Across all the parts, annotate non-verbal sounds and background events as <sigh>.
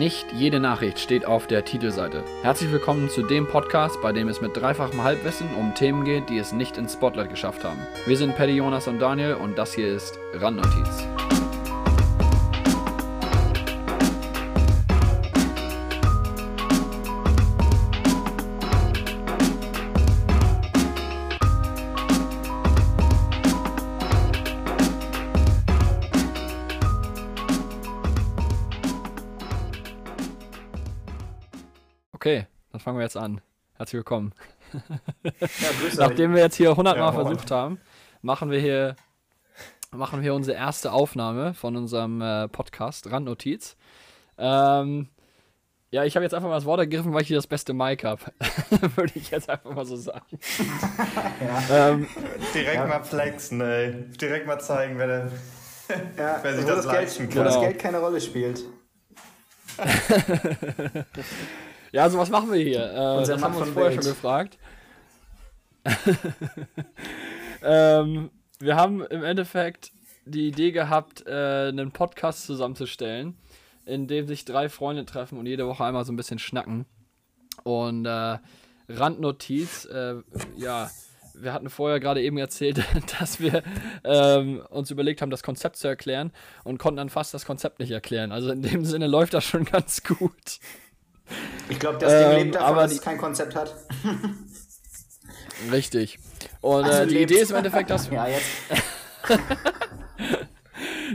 Nicht jede Nachricht steht auf der Titelseite. Herzlich willkommen zu dem Podcast, bei dem es mit dreifachem Halbwissen um Themen geht, die es nicht ins Spotlight geschafft haben. Wir sind Paddy, Jonas und Daniel und das hier ist Randnotiz. Fangen wir jetzt an. Herzlich willkommen. Ja, <laughs> Nachdem wir jetzt hier 100 Mal Ja, versucht haben, machen wir hier machen wir unsere erste Aufnahme von unserem äh, Podcast Randnotiz. Ähm, ja, ich habe jetzt einfach mal das Wort ergriffen, weil ich hier das beste Mic habe. <laughs> Würde ich jetzt einfach mal so sagen. <laughs> ähm, Direkt Ja. mal flexen, ey. Direkt mal zeigen, wer, der, Ja, wer sich wo das das, Geld, leisten wo kann. das Genau. Geld keine Rolle spielt. Ja, also was machen wir hier? Äh, Unser das Mann haben wir uns vorher Welt. schon gefragt. <laughs> ähm, wir haben im Endeffekt die Idee gehabt, äh, einen Podcast zusammenzustellen, in dem sich drei Freunde treffen und jede Woche einmal so ein bisschen schnacken. Und äh, Randnotiz, äh, ja, wir hatten vorher gerade eben erzählt, <laughs> dass wir ähm, uns überlegt haben, das Konzept zu erklären und konnten dann fast das Konzept nicht erklären. Also in dem Sinne läuft das schon <laughs> ganz gut. Ich glaube, das Ding Ähm, lebt davon, aber dass es kein Konzept hat. <laughs> Richtig. Und Also äh, die Idee ist im Endeffekt, dass <laughs> Ja, jetzt. <laughs>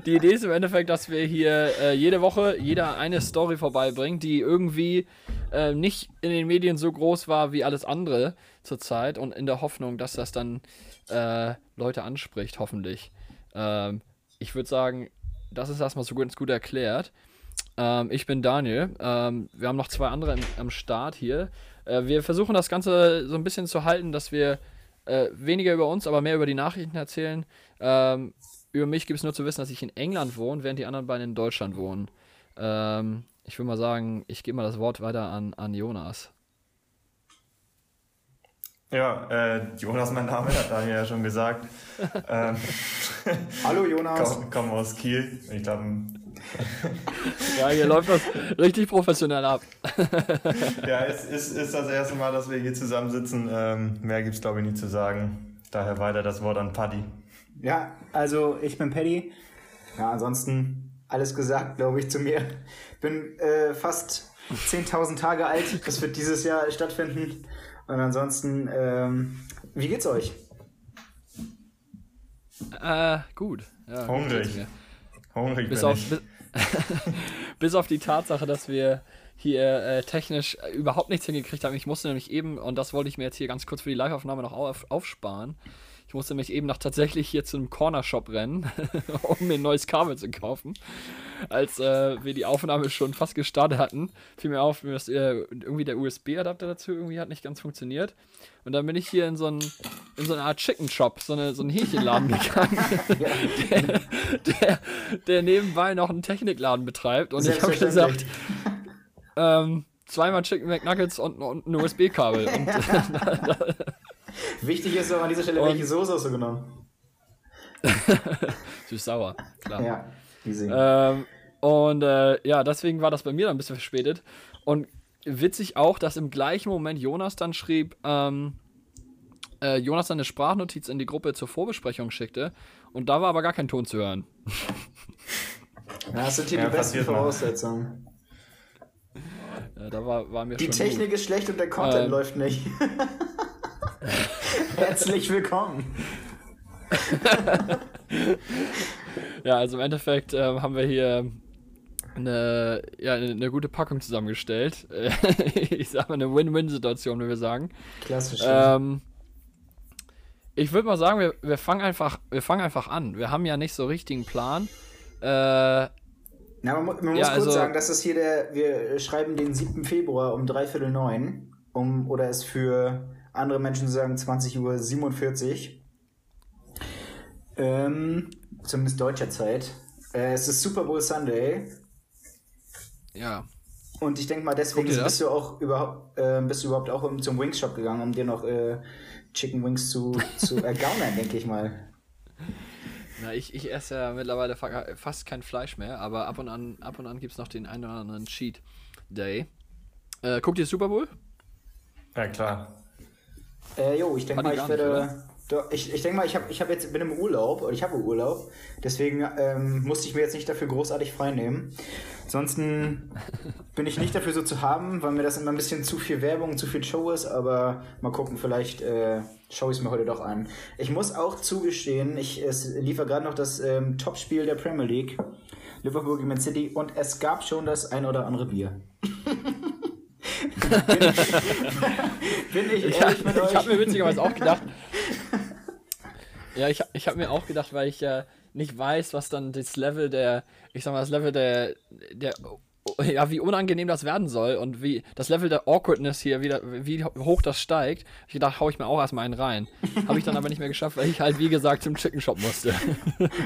die Idee ist im Endeffekt, dass wir hier äh, jede Woche jeder eine Story vorbeibringen, die irgendwie äh, nicht in den Medien so groß war wie alles andere zurzeit und in der Hoffnung, dass das dann äh, Leute anspricht, hoffentlich. Ähm, ich würde sagen, das ist erstmal so ganz gut erklärt. Ähm, ich bin Daniel. Ähm, wir haben noch zwei andere im, am Start hier. Äh, wir versuchen das Ganze so ein bisschen zu halten, dass wir äh, weniger über uns, aber mehr über die Nachrichten erzählen. Ähm, über mich gibt es nur zu wissen, dass ich in England wohne, während die anderen beiden in Deutschland wohnen. Ähm, ich würde mal sagen, ich gebe mal das Wort weiter an, an Jonas. Ja, äh, Jonas, mein Name, hat Daniel ja schon gesagt. <laughs> ähm, Hallo Jonas. <laughs> komm, komm aus Kiel. Ich glaube, <laughs> Ja, hier läuft das richtig professionell ab. <laughs> ja, es ist, ist das erste Mal, dass wir hier zusammensitzen. Ähm, mehr gibt's glaube ich, nicht zu sagen. Daher weiter das Wort an Paddy. Ja, also ich bin Paddy. Ja, ansonsten alles gesagt, glaube ich, zu mir. Bin äh, fast 10.000 Tage alt. Das wird dieses Jahr stattfinden. Und ansonsten, ähm, wie geht's euch? Äh, gut. Ja, gut Hungrig. Hungrig Bis bin auf, bis, <laughs> bis auf die Tatsache, dass wir hier äh, technisch äh, überhaupt nichts hingekriegt haben. Ich musste nämlich eben, und das wollte ich mir jetzt hier ganz kurz für die Live-Aufnahme noch auf, aufsparen, musste nämlich eben noch tatsächlich hier zu einem Corner-Shop rennen, <laughs> um mir ein neues Kabel zu kaufen. Als äh, wir die Aufnahme schon fast gestartet hatten, fiel mir auf, dass äh, irgendwie der USB-Adapter dazu irgendwie hat nicht ganz funktioniert. Und dann bin ich hier in so, einen, in so eine Art Chicken Shop, so, eine, so einen Hähnchenladen <laughs> gegangen, der, der, der nebenbei noch einen Technikladen betreibt. Und ich habe gesagt, ähm, zweimal Chicken McNuggets und, und ein USB-Kabel. Und <laughs> <laughs> Wichtig ist auch an dieser Stelle, Und- welche Soße hast du genommen? <laughs> süß-sauer, klar. Ja, easy. Ähm, und äh, ja, deswegen war das bei mir dann ein bisschen verspätet. Und witzig auch, dass im gleichen Moment Jonas dann schrieb, ähm, äh, Jonas dann eine Sprachnotiz in die Gruppe zur Vorbesprechung schickte. Und da war aber gar kein Ton zu hören. Ja, das sind hier Ja, die besten. Voraussetzungen. Äh, da war, war mir Die schon Technik ist schlecht und der Content Ähm. läuft nicht. <laughs> <laughs> Herzlich willkommen. Ja, also im Endeffekt ähm, haben wir hier eine, ja, eine, gute Packung zusammengestellt. Äh, <laughs> ich sag mal eine Win-Win-Situation, wie wir sagen. Klassisch. Ähm, ich würde mal sagen, wir, wir, fangen einfach, wir fangen einfach an. Wir haben ja nicht so richtigen Plan. Äh, Na, man, man muss ja, kurz also- sagen, dass es hier der, wir schreiben den 7. Februar um dreiviertel neun, um, oder es für andere Menschen sagen 20.47 Uhr. Ähm, zumindest deutscher Zeit. Äh, es ist Super Bowl Sunday ja, und ich denke mal, deswegen bist du auch überhaupt, äh, bist du überhaupt auch um, zum Wings Shop gegangen, um dir noch äh, Chicken Wings zu, zu <laughs> ergaunern, denke ich mal. Na, ich, ich esse ja mittlerweile fast kein Fleisch mehr, aber ab und an, ab und an gibt es noch den einen oder anderen Cheat Day. Äh, guckt ihr Super Bowl? Ja, klar. Äh, jo, ich denke mal, ich werde. Doch, ich, ich denke mal, ich, hab, ich hab jetzt, bin im Urlaub, oder ich habe Urlaub, deswegen ähm, musste ich mir jetzt nicht dafür großartig freinehmen. Ansonsten <laughs> bin ich nicht dafür so zu haben, weil mir das immer ein bisschen zu viel Werbung, zu viel Show ist, aber mal gucken, vielleicht äh, schaue ich es mir heute doch an. Ich muss auch zugestehen, ich es liefere gerade noch das ähm, Topspiel der Premier League, Liverpool gegen Man City, und es gab schon das ein oder andere Bier. <laughs> bin, bin ich ehrlich ja, mit euch? Ich habe mir witzigerweise auch gedacht, <laughs> ja, ich, ich habe mir auch gedacht, weil ich ja nicht weiß, was dann das Level der, ich sag mal, das Level der, der, ja, wie unangenehm das werden soll und wie das Level der Awkwardness hier wieder, wie hoch das steigt. Ich gedacht, hau ich mir auch erstmal einen rein. Habe ich dann aber nicht mehr geschafft, weil ich halt, wie gesagt, zum Chicken Shop musste.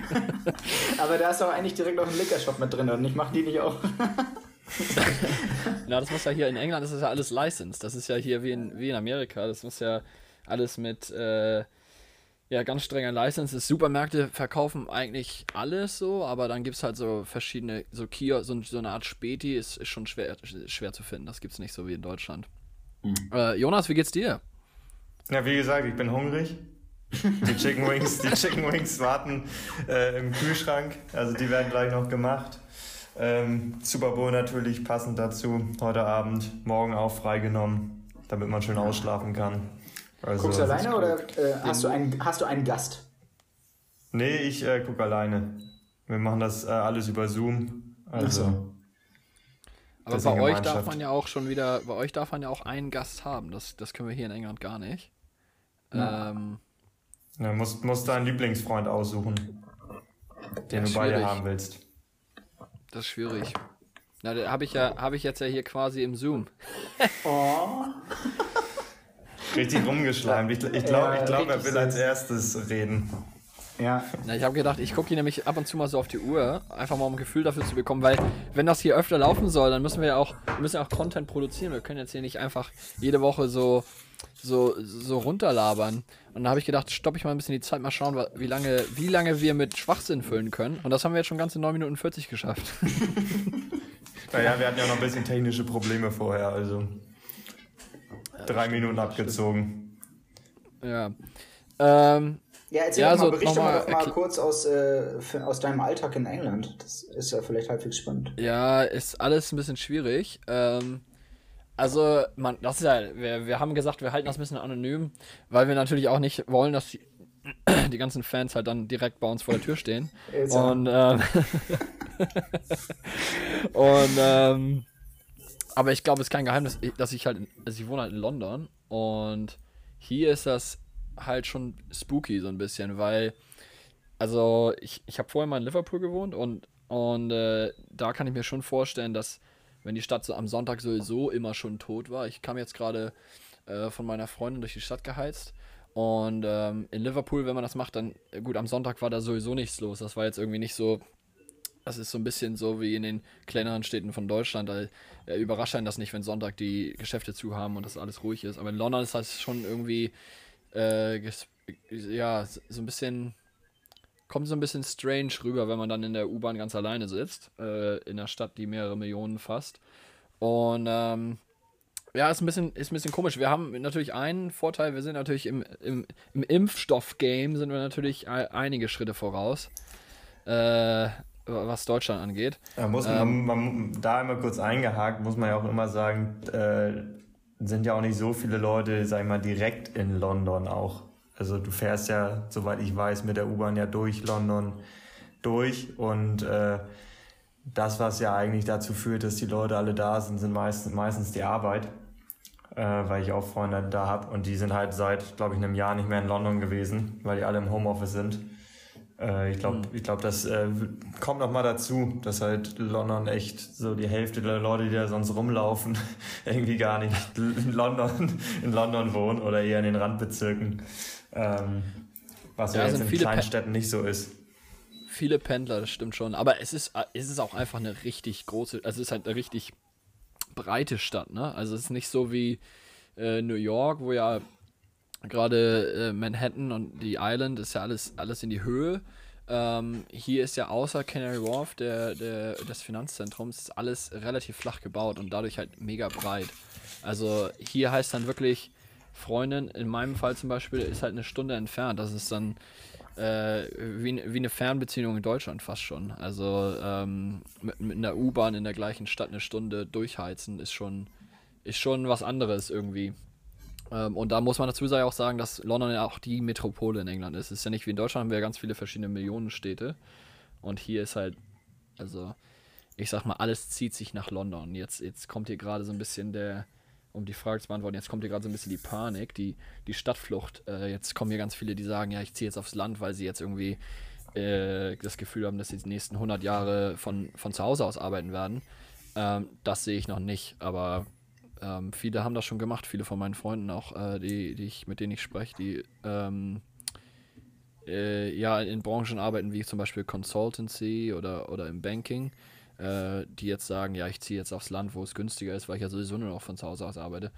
<laughs> aber da ist doch eigentlich direkt noch ein Liquor Shop mit drin und ich mach die nicht auch. <laughs> <laughs> Na, das muss ja hier in England, das ist ja alles licensed. Das ist ja hier wie in, wie in Amerika. Das muss ja alles mit, äh, ja, ganz strenger License Supermärkte verkaufen eigentlich alles so, aber dann gibt es halt so verschiedene, so Kiosk, so, so, eine Art Späti ist, ist schon schwer, schwer zu finden. Das gibt es nicht so wie in Deutschland. Mhm. Äh, Jonas, wie geht's dir? Ja, wie gesagt, ich bin hungrig. Die Chicken Wings, die Chicken Wings warten äh, im Kühlschrank. Also die werden gleich noch gemacht. Ähm, Super Bowl natürlich passend dazu. Heute Abend, morgen auch freigenommen, damit man schön ausschlafen kann. Also, Guckst du alleine oder äh, hast, du einen, hast du einen Gast? Nee, ich äh, gucke alleine. Wir machen das äh, alles über Zoom. Also, so. Aber bei euch darf man ja auch schon wieder, bei euch darf man ja auch einen Gast haben. Das, das können wir hier in England gar nicht. Ja. Ähm, ja, musst, musst deinen Lieblingsfreund aussuchen, den du bei dir haben willst. Das ist schwierig. Na, da habe ich ja, habe ich jetzt ja hier quasi im Zoom. oh. <laughs> Richtig rumgeschleimt. Ich, ich glaube, ja, glaub, er will als erstes reden. Ja. Na, ich habe gedacht, ich gucke hier nämlich ab und zu mal so auf die Uhr, einfach mal um ein Gefühl dafür zu bekommen, weil wenn das hier öfter laufen soll, dann müssen wir ja auch, müssen ja auch Content produzieren. Wir können jetzt hier nicht einfach jede Woche so, so, so runterlabern. Und da habe ich gedacht, stoppe ich mal ein bisschen die Zeit, mal schauen, wie lange, wie lange wir mit Schwachsinn füllen können. Und das haben wir jetzt schon ganze 9 Minuten 40 geschafft. <laughs> naja, wir hatten ja noch ein bisschen technische Probleme vorher, also. Drei Minuten abgezogen. Ja. Ähm, ja, erzähl ja, doch mal, so, berichte mal, mal kurz aus, äh, aus deinem Alltag in England. Das ist ja vielleicht halbwegs spannend. Ja, ist alles ein bisschen schwierig. Ähm, also, man, das ist ja, wir, wir haben gesagt, wir halten das ein bisschen anonym, weil wir natürlich auch nicht wollen, dass die, <clears throat> die ganzen Fans halt dann direkt bei uns vor der Tür stehen. und, ähm, <laughs> und, ähm, aber ich glaube, es ist kein Geheimnis, dass ich halt, also ich wohne halt in London und hier ist das halt schon spooky so ein bisschen, weil, also ich, ich habe vorher mal in Liverpool gewohnt und, und äh, da kann ich mir schon vorstellen, dass wenn die Stadt so am Sonntag sowieso immer schon tot war, ich kam jetzt gerade äh, von meiner Freundin durch die Stadt geheizt und ähm, in Liverpool, wenn man das macht, dann, gut, am Sonntag war da sowieso nichts los, das war jetzt irgendwie nicht so das ist so ein bisschen so wie in den kleineren Städten von Deutschland. Da äh, überrascht einen das nicht, wenn Sonntag die Geschäfte zu haben und das alles ruhig ist. Aber in London ist das schon irgendwie, äh, ja, so ein bisschen, kommt so ein bisschen strange rüber, wenn man dann in der U-Bahn ganz alleine sitzt, äh, in einer Stadt, die mehrere Millionen fasst. Und ähm, ja, ist ein bisschen, ist ein bisschen komisch. Wir haben natürlich einen Vorteil, wir sind natürlich im, im, im Impfstoff-Game sind wir natürlich einige Schritte voraus. Äh, was Deutschland angeht. Da muss man, ähm, man, da einmal kurz eingehakt, muss man ja auch immer sagen, äh, sind ja auch nicht so viele Leute, sag ich mal, direkt in London auch. Also du fährst ja, soweit ich weiß, mit der U-Bahn ja durch London durch und äh, das, was ja eigentlich dazu führt, dass die Leute alle da sind, sind meistens, meistens die Arbeit, äh, weil ich auch Freunde da habe und die sind halt seit, glaube ich, einem Jahr nicht mehr in London gewesen, weil die alle im Homeoffice sind. Äh, ich glaube, mhm. ich glaube, das äh, kommt noch mal dazu, dass halt London echt so die Hälfte der Leute, die da sonst rumlaufen, <laughs> irgendwie gar nicht in London, in London wohnen oder eher in den Randbezirken. Ähm, was ja, ja jetzt in kleinen Städten nicht so ist. Viele Pendler, das stimmt schon. Aber es ist, es ist auch einfach eine richtig große, also es ist halt eine richtig breite Stadt, ne? Also es ist nicht so wie äh, New York, wo ja gerade äh, Manhattan und die Island ist ja alles, alles in die Höhe. ähm, hier ist ja außer Canary Wharf, der, der, des Finanzzentrums, ist alles relativ flach gebaut und dadurch halt mega breit. Also hier heißt dann wirklich, Freundin, in meinem Fall zum Beispiel, ist halt eine Stunde entfernt. Das ist dann äh, wie, wie eine Fernbeziehung in Deutschland fast schon. Also ähm, mit, mit einer U-Bahn in der gleichen Stadt eine Stunde durchheizen ist schon, ist schon was anderes irgendwie. Ähm, und da muss man dazu auch sagen, dass London ja auch die Metropole in England ist. Es ist ja nicht wie in Deutschland, haben wir ja ganz viele verschiedene Millionenstädte. Und hier ist halt, also, ich sag mal, alles zieht sich nach London. Jetzt, jetzt kommt hier gerade so ein bisschen der, um die Frage zu beantworten, jetzt kommt hier gerade so ein bisschen die Panik, die, die Stadtflucht. Äh, jetzt kommen hier ganz viele, die sagen, ja, ich ziehe jetzt aufs Land, weil sie jetzt irgendwie äh, das Gefühl haben, dass sie die nächsten 100 Jahre von, von zu Hause aus arbeiten werden. Ähm, das sehe ich noch nicht, aber ähm, viele haben das schon gemacht, viele von meinen Freunden auch, äh, die, die ich, mit denen ich spreche, die ähm, äh, ja in Branchen arbeiten wie zum Beispiel Consultancy oder, oder im Banking, äh, die jetzt sagen, ja, ich ziehe jetzt aufs Land, wo es günstiger ist, weil ich ja sowieso nur noch von zu Hause aus arbeite.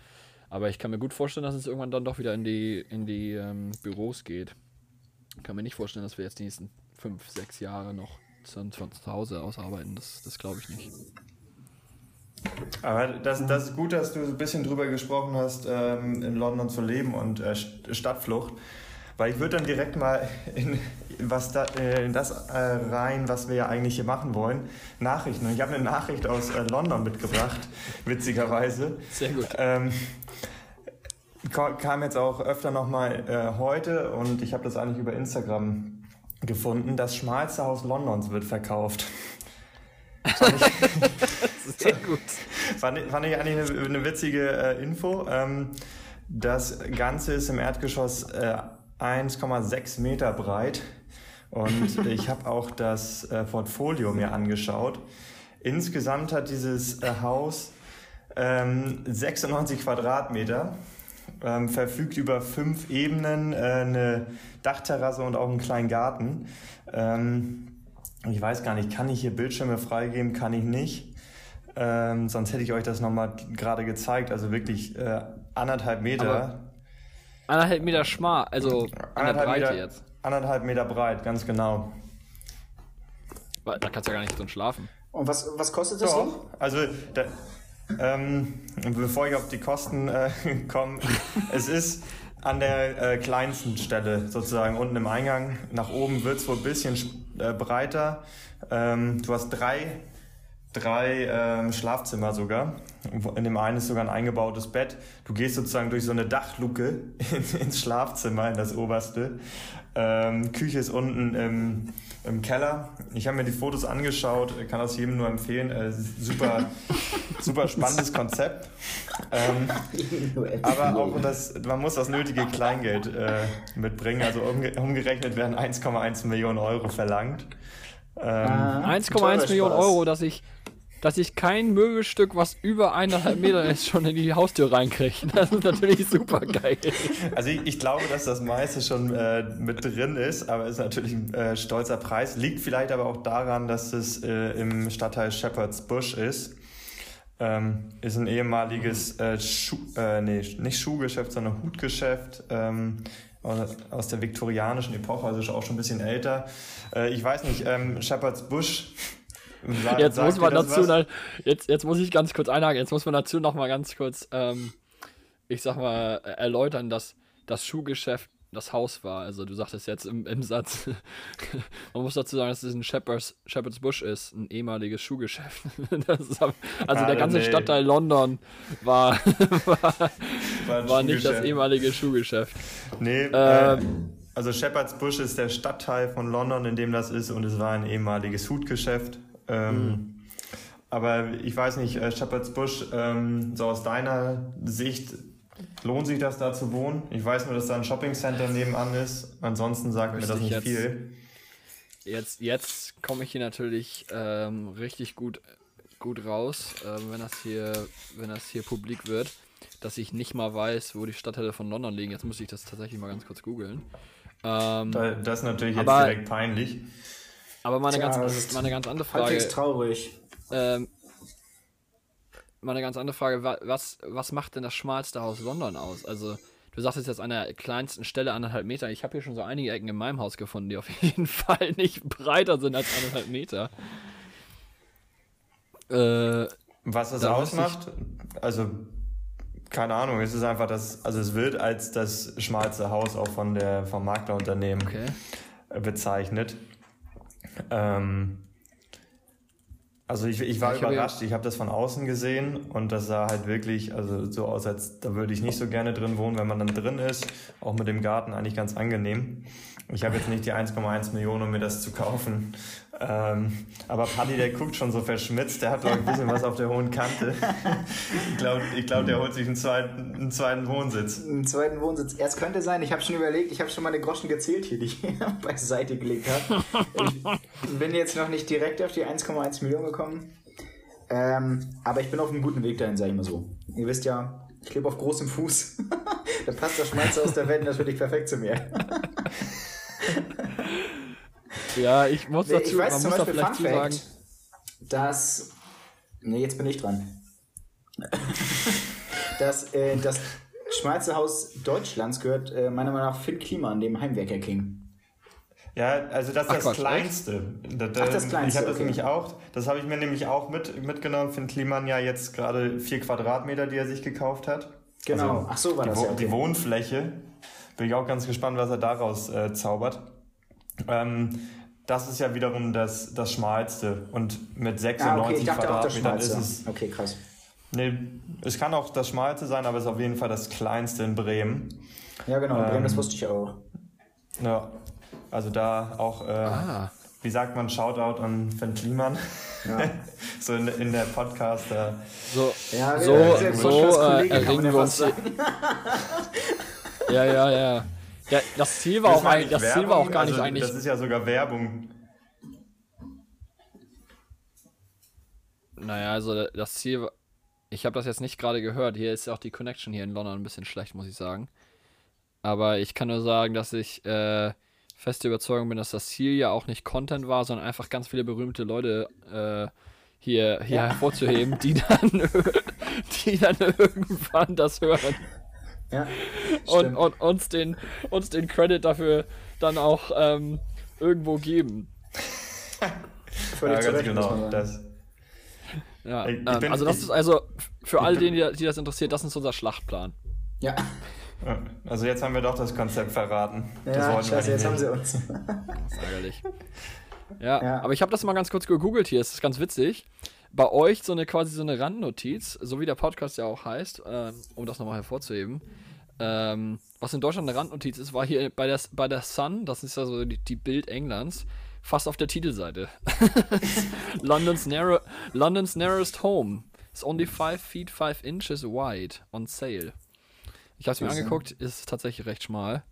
Aber ich kann mir gut vorstellen, dass es irgendwann dann doch wieder in die, in die ähm, Büros geht. Ich kann mir nicht vorstellen, dass wir jetzt die nächsten fünf, sechs Jahre noch von zu Hause aus arbeiten. Das, das glaube ich nicht. Aber das, das ist gut, dass du ein bisschen drüber gesprochen hast, ähm, in London zu leben und äh, Stadtflucht. Weil ich würde dann direkt mal in, was da, äh, in das äh, rein, was wir ja eigentlich hier machen wollen. Nachrichten. Und ich habe eine Nachricht aus äh, London mitgebracht, <laughs> witzigerweise. Sehr gut. Ähm, kam jetzt auch öfter nochmal äh, heute und ich habe das eigentlich über Instagram gefunden. Das schmalste Haus Londons wird verkauft. <laughs> Ich, Sehr gut. Fand, fand ich eigentlich eine, eine witzige äh, Info. Ähm, das Ganze ist im Erdgeschoss äh, 1,6 Meter breit und <laughs> ich habe auch das äh, Portfolio mir angeschaut. Insgesamt hat dieses äh, Haus ähm, 96 Quadratmeter, ähm, verfügt über fünf Ebenen, äh, eine Dachterrasse und auch einen kleinen Garten. Ähm, ich weiß gar nicht, kann ich hier Bildschirme freigeben? Kann ich nicht. Ähm, sonst hätte ich euch das nochmal gerade gezeigt. Also wirklich äh, anderthalb Meter. Aber anderthalb Meter schmal, also anderthalb Breite Meter, jetzt. Anderthalb Meter breit, ganz genau. Da kannst du ja gar nicht drin schlafen. Und was, was kostet das Doch, Also, da, ähm, bevor ich auf die Kosten äh, <laughs> komme, es ist an der äh, kleinsten Stelle sozusagen unten im Eingang. Nach oben wird es wohl ein bisschen äh, breiter. Ähm, du hast drei, drei ähm, Schlafzimmer sogar. In dem einen ist sogar ein eingebautes Bett. Du gehst sozusagen durch so eine Dachluke <laughs> in, ins Schlafzimmer, in das oberste. Ähm, Küche ist unten im, im Keller. Ich habe mir die Fotos angeschaut, kann das jedem nur empfehlen. Äh, super, <laughs> super spannendes Konzept. Ähm, aber auch das, man muss das nötige Kleingeld äh, mitbringen. Also umge umgerechnet werden 1,1 Millionen Euro verlangt. Ähm, 1,1 Millionen Euro, dass ich dass ich kein Möbelstück, was über eineinhalb Meter ist, schon in die Haustür reinkriege. Das ist natürlich super geil. Also ich, ich glaube, dass das meiste schon äh, mit drin ist, aber ist natürlich ein äh, stolzer Preis. Liegt vielleicht aber auch daran, dass es äh, im Stadtteil Shepherd's Bush ist. Ähm, ist ein ehemaliges äh, Schuh, äh, nee, nicht Schuhgeschäft, sondern Hutgeschäft. Ähm, aus der viktorianischen Epoche, also auch schon ein bisschen älter. Äh, ich weiß nicht, ähm, Shepherd's Bush Jetzt muss man dazu, noch, jetzt, jetzt muss ich ganz kurz einhaken, jetzt muss man dazu noch mal ganz kurz, ähm, ich sag mal, erläutern, dass das Schuhgeschäft das Haus war. Also du sagtest jetzt im, im Satz, <laughs> man muss dazu sagen, dass es ein Shepherd's, Shepherd's Bush ist, ein ehemaliges Schuhgeschäft. <laughs> Ist, also ah, der ganze nee. Stadtteil London war, <laughs> war, war, war nicht das ehemalige Schuhgeschäft. Nee, ähm, äh, also Shepherd's Bush ist der Stadtteil von London, in dem das ist und es war ein ehemaliges Hutgeschäft. Ähm, mhm. Aber ich weiß nicht, äh, Shepherd's Bush, ähm, so aus deiner Sicht, lohnt sich das da zu wohnen? Ich weiß nur, dass da ein Shoppingcenter nebenan ist. Ansonsten sagt mir das nicht jetzt, viel. Jetzt, jetzt komme ich hier natürlich ähm, richtig gut, gut raus, äh, wenn, das hier, wenn das hier publik wird, dass ich nicht mal weiß, wo die Stadtteile von London liegen. Jetzt muss ich das tatsächlich mal ganz kurz googeln. Ähm, das ist natürlich jetzt direkt peinlich. Aber mal eine, Tja, ganz, mal eine ganz andere Frage. Halbwegs traurig. Ähm, mal eine ganz andere Frage. Was, was macht denn das schmalste Haus London aus? Also, du sagst jetzt an der kleinsten Stelle anderthalb Meter. Ich habe hier schon so einige Ecken in meinem Haus gefunden, die auf <laughs> jeden Fall nicht breiter sind als anderthalb Meter. Äh, Was es ausmacht, also keine Ahnung, es ist einfach das, also es wird als das schmalste Haus auch von der, vom Maklerunternehmen okay. bezeichnet. Ähm, also ich, ich war ich überrascht, hab ich habe das von außen gesehen und das sah halt wirklich also so aus, als da würde ich nicht so gerne drin wohnen, wenn man dann drin ist, auch mit dem Garten eigentlich ganz angenehm. Ich habe jetzt nicht die 1,1 Millionen, um mir das zu kaufen. Ähm, aber Paddy, der guckt schon so verschmitzt, der hat doch ein bisschen was auf der hohen Kante. ich glaube, ich glaub, der holt sich einen zweiten, einen zweiten Wohnsitz. Einen zweiten Wohnsitz. Es könnte sein, ich habe schon überlegt, ich habe schon mal eine Groschen gezählt hier, die ich <laughs> beiseite gelegt habe. Ich bin jetzt noch nicht direkt auf die 1,1 Millionen gekommen. Ähm, aber ich bin auf einem guten Weg dahin, sage ich mal so. Ihr wisst ja, ich lebe auf großem Fuß. <laughs> da passt das Schmalze aus der Welt natürlich perfekt zu mir. Ja, ich muss dazu, ich weiß man zum muss Beispiel vielleicht Fun Fact, dass. Ne, jetzt bin ich dran. <laughs> dass äh, das Schmalzehaus Deutschlands gehört äh, meiner Meinung nach Finn Kliman, dem Heimwerker King. Ja, also das ist das Quatsch, Kleinste. Da, da, Ach, das Kleinste. Ich habe das okay. nämlich auch, das habe ich mir nämlich auch mit, mitgenommen. Finn Kliman ja jetzt gerade vier Quadratmeter, die er sich gekauft hat. Genau. Also Ach so war die, das ja. Okay. Die Wohnfläche. Bin ich auch ganz gespannt, was er daraus äh, zaubert. Ähm, das ist ja wiederum das, das Schmalste. Und mit 96 ah, okay. Quadratmetern ist es. Okay, krass. Nee, es kann auch das Schmalste sein, aber es ist auf jeden Fall das kleinste in Bremen. Ja, genau, in Bremen, ähm, das wusste ich auch. Ja, also da auch, äh, ah. wie sagt man, Shoutout an Finn Kliman. Ja. <laughs> so in, in der Podcast. Äh, so, ja, so, so äh, erringen wir uns. <laughs> ja, ja, ja. Ja, das Ziel war, auch, ein, das Ziel war auch gar nicht also, eigentlich. Das ist ja sogar Werbung. Naja, also das Ziel. Ich habe das jetzt nicht gerade gehört. Hier ist ja auch die Connection hier in London ein bisschen schlecht, muss ich sagen. Aber ich kann nur sagen, dass ich äh, feste Überzeugung bin, dass das Ziel ja auch nicht Content war, sondern einfach ganz viele berühmte Leute äh, hier, hier ja. hervorzuheben, die <laughs> dann, die dann <laughs> irgendwann das hören. Ja, und, und uns, den, uns den Credit dafür dann auch ähm, irgendwo geben. <laughs> Völlig ja, ganz genau. Das. Ja, ich, ich ähm, bin, also das ist also für all denen, die, die, das interessiert, das ist unser Schlachtplan. Ja. Also jetzt haben wir doch das Konzept verraten. Ja, das scheiße, jetzt haben sie uns. Das ist ärgerlich. Ja, ja. aber ich habe das mal ganz kurz gegoogelt hier, es ist ganz witzig bei euch so eine quasi so eine Randnotiz, so wie der Podcast ja auch heißt, ähm, um das nochmal hervorzuheben. Ähm, was in Deutschland eine Randnotiz ist, war hier bei der, bei der Sun, das ist ja so die, die Bild Englands, fast auf der Titelseite. <laughs> London's, narrow, London's narrowest home is only 5 feet 5 inches wide on sale. Ich habe es mir angeguckt, ist tatsächlich recht schmal.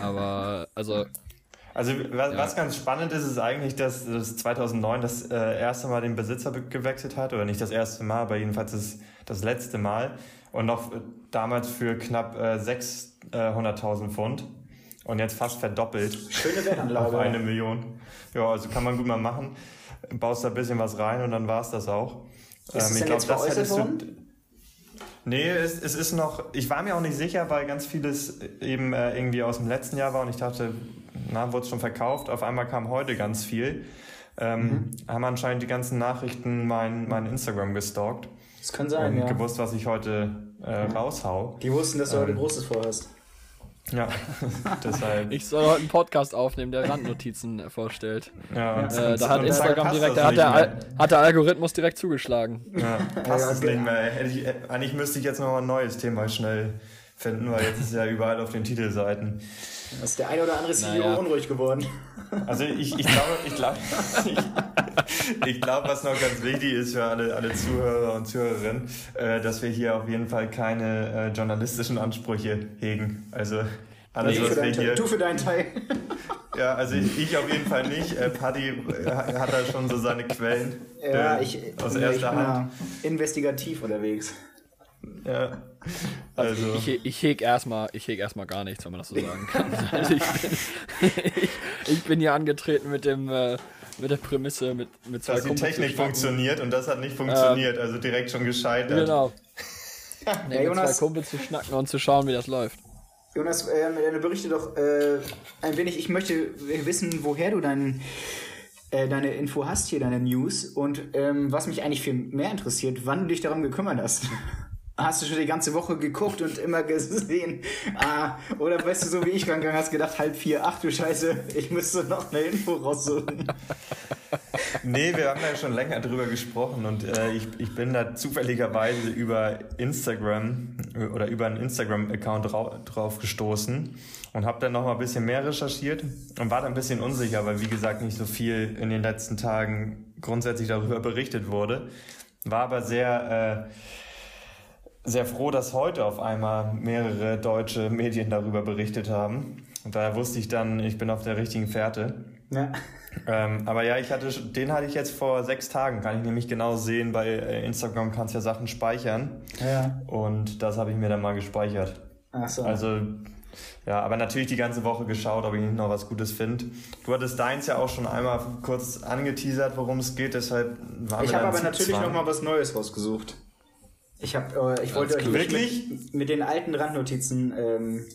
Aber, also, also was, ja. was, ganz spannend ist, ist eigentlich, dass das 2009 das äh, erste Mal den Besitzer gewechselt hat, oder nicht das erste Mal, aber jedenfalls das, das letzte Mal. Und noch äh, damals für knapp äh, 600.000 äh, Pfund. Und jetzt fast verdoppelt. Schöne Wertanlage. auf eine Million. Ja, also kann man gut mal machen. Baust da ein bisschen was rein und dann war es das auch. Ist ähm, ich glaube, das hättest du. Nee, es, es ist noch, ich war mir auch nicht sicher, weil ganz vieles eben äh, irgendwie aus dem letzten Jahr war und ich dachte, na, wurde es schon verkauft. Auf einmal kam heute ganz viel. Ähm, mhm. Haben anscheinend die ganzen Nachrichten mein, mein Instagram gestalkt. Das kann sein, und ja. gewusst, was ich heute äh, raushau. Die wussten, dass du ähm, heute Großes vorhast. Ja, <laughs> deshalb. Ich soll heute einen Podcast aufnehmen, der Randnotizen <laughs> vorstellt. Ja, äh, da hat Instagram direkt, da hat der, hat der Algorithmus direkt zugeschlagen. Ja, <laughs> passt ja, es nicht mehr. Ich, eigentlich müsste ich jetzt noch mal ein neues Thema schnell finden, weil jetzt ist ja überall auf den Titelseiten. Da ist der eine oder andere CEO naja. unruhig geworden. Also ich, ich glaube, ich glaube, ich, ich glaube, was noch ganz wichtig ist für alle, alle Zuhörer und Zuhörerinnen, äh, dass wir hier auf jeden Fall keine äh, journalistischen Ansprüche hegen. Also alles, nee, was wir hier. Du für deinen Teil. Ja, also ich, ich auf jeden Fall nicht. Äh, Paddy äh, hat da schon so seine Quellen. Ja, äh, ich, aus erster ich bin Hand. investigativ unterwegs. Ja. Also. Ich, ich heg erstmal heg erstmal gar nichts, wenn man das so sagen kann. <laughs> Also ich, bin, ich, <laughs> ich, bin hier angetreten mit dem äh, mit der Prämisse, mit, mit zwei Dass die Technik funktioniert und das hat nicht funktioniert, ähm, also direkt schon gescheitert. Genau. <laughs> nee, mit Jonas, zwei Kumpels zu schnacken und zu schauen, wie das läuft. Jonas, äh, deine Berichte doch äh, ein wenig. Ich möchte wissen, woher du dein, äh, deine Info hast hier, deine News. Und ähm, was mich eigentlich viel mehr interessiert, wann du dich darum gekümmert hast. Hast du schon die ganze Woche geguckt und immer gesehen? Ah, oder weißt du, so wie ich rangegangen hast, gedacht, halb vier, ach du Scheiße, ich müsste noch eine Info raussuchen. Nee, wir haben ja schon länger drüber gesprochen und äh, ich, ich bin da zufälligerweise über Instagram äh, oder über einen Instagram-Account drauf gestoßen und habe dann noch mal ein bisschen mehr recherchiert und war dann ein bisschen unsicher, weil wie gesagt nicht so viel in den letzten Tagen grundsätzlich darüber berichtet wurde. War aber sehr... Äh, sehr froh, dass heute auf einmal mehrere deutsche Medien darüber berichtet haben. Und daher wusste ich dann, ich bin auf der richtigen Fährte. Ja. Ähm, aber ja, ich hatte, den hatte ich jetzt vor sechs Tagen, kann ich nämlich genau sehen. Bei äh, Instagram kannst du ja Sachen speichern. Ja. Und das habe ich mir dann mal gespeichert. Ach so. Also, ja, aber natürlich die ganze Woche geschaut, ob ich nicht noch was Gutes finde. Du hattest deins ja auch schon einmal kurz angeteasert, worum es geht, deshalb waren Ich habe aber natürlich noch mal was Neues rausgesucht. Ich habe, äh, ich wollte euch wirklich mit, mit, den alten Randnotizen. Ähm,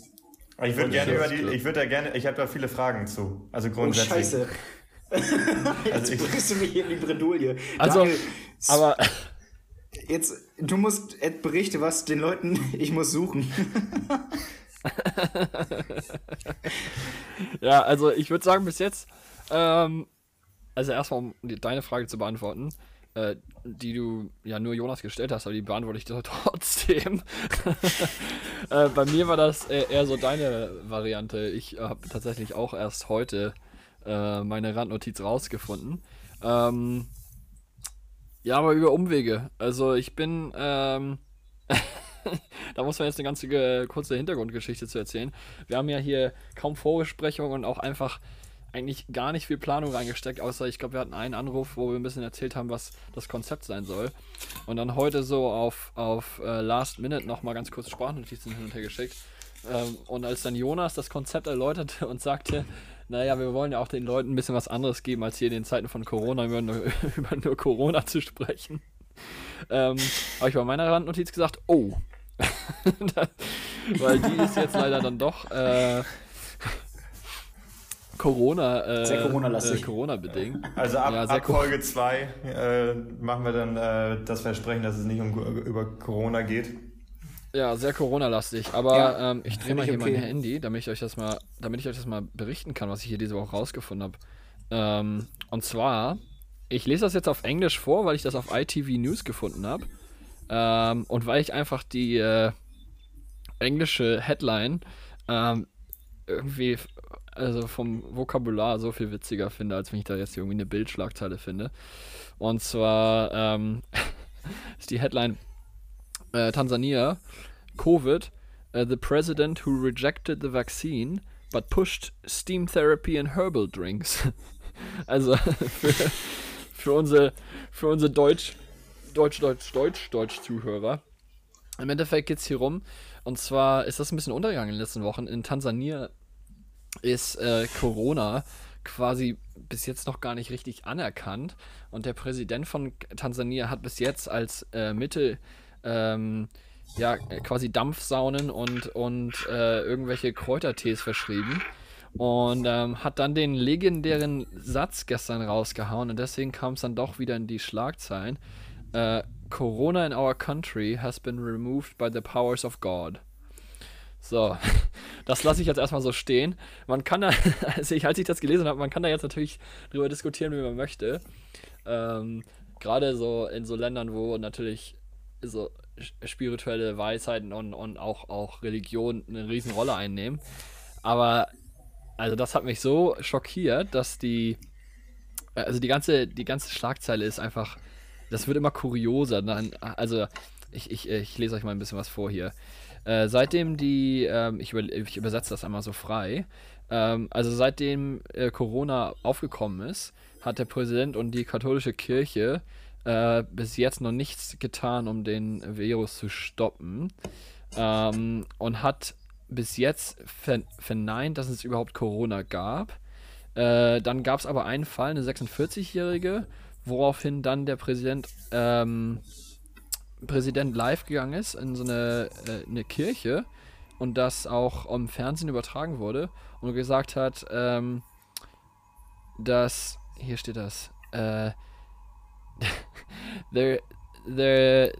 ich würde gerne über die, ich würde da gerne, ich habe da viele Fragen zu. Also oh, grundsätzlich. Oh Scheiße. <laughs> jetzt also bringst du mich hier in die Bredouille. Also, Daniel, aber jetzt, du musst äh, berichte was den Leuten. <laughs> Ich muss suchen. <laughs> ja, also ich würde sagen bis jetzt. Ähm, also erstmal um die, deine Frage zu beantworten äh, die du ja nur Jonas gestellt hast, aber die beantworte ich <laughs> trotzdem. <laughs> äh, bei mir war das eher so deine Variante. Ich habe tatsächlich auch erst heute äh, meine Randnotiz rausgefunden. Ähm, ja, aber über Umwege. Also ich bin, ähm, <laughs> da muss man jetzt eine ganze kurze Hintergrundgeschichte zu erzählen. Wir haben ja hier kaum Vorbesprechungen und auch einfach eigentlich gar nicht viel Planung reingesteckt, außer ich glaube, wir hatten einen Anruf, wo wir ein bisschen erzählt haben, was das Konzept sein soll. Und dann heute so auf, auf äh, Last Minute nochmal ganz kurz Sprachnotizen hin und her geschickt. Ähm, und als dann Jonas das Konzept erläuterte und sagte, naja, wir wollen ja auch den Leuten ein bisschen was anderes geben, als hier in den Zeiten von Corona über nur, <laughs> über nur Corona zu sprechen, ähm, habe ich bei meiner Randnotiz gesagt, oh. <laughs> Weil die ist jetzt leider dann doch äh, Corona, äh, sehr Corona-lastig. Äh, Corona-bedingt. Also ab, ja, ab Folge 2 äh, machen wir dann äh, das Versprechen, dass es nicht um, über Corona geht. Ja, sehr Corona-lastig. Aber ja, ähm, ich drehe mal hier okay. mein Handy, damit ich euch das mal, damit ich euch das mal berichten kann, was ich hier diese Woche rausgefunden habe. Ähm, und zwar, ich lese das jetzt auf Englisch vor, weil ich das auf ITV News gefunden habe. Ähm, und weil ich einfach die äh, englische Headline ähm, irgendwie also vom Vokabular so viel witziger finde, als wenn ich da jetzt irgendwie eine Bildschlagzeile finde. Und zwar ähm, <laughs> ist die Headline äh, Tansania, Covid, uh, the president who rejected the vaccine but pushed steam therapy and herbal drinks. <laughs> also <laughs> für, für unsere, für unsere Deutsch, Deutsch, Deutsch, Deutsch, Deutsch Zuhörer. Im Endeffekt geht es hier rum. Und zwar ist das ein bisschen untergegangen in den letzten Wochen. In Tansania ist äh, Corona quasi bis jetzt noch gar nicht richtig anerkannt. Und der Präsident von Tansania hat bis jetzt als äh, Mittel ähm, ja quasi Dampfsaunen und, und äh, irgendwelche Kräutertees verschrieben. Und ähm, hat dann den legendären Satz gestern rausgehauen und deswegen kam es dann doch wieder in die Schlagzeilen. Äh, Corona in our country has been removed by the powers of God. So, <laughs> das lasse ich jetzt erstmal so stehen. Man kann da, <laughs> also ich, als ich das gelesen habe, man kann da jetzt natürlich drüber diskutieren, wie man möchte. Ähm, Gerade so in so Ländern, wo natürlich so spirituelle Weisheiten und, und auch, auch Religion eine Riesenrolle einnehmen. Aber, also das hat mich so schockiert, dass die, also die ganze, die ganze Schlagzeile ist einfach, das wird immer kurioser. Also, ich, ich, ich lese euch mal ein bisschen was vor hier. Äh, seitdem die, ähm, ich, über, ich, übersetze das einmal so frei, ähm, also seitdem äh, Corona aufgekommen ist, hat der Präsident und die katholische Kirche äh, bis jetzt noch nichts getan, um den Virus zu stoppen. Ähm, und hat bis jetzt ver verneint, dass es überhaupt Corona gab. Äh, dann gab es aber einen Fall, eine 46-Jährige, woraufhin dann der Präsident ähm, Präsident live gegangen ist in so eine, äh, eine Kirche und das auch im Fernsehen übertragen wurde und gesagt hat, ähm, dass, hier steht das, äh, the, the,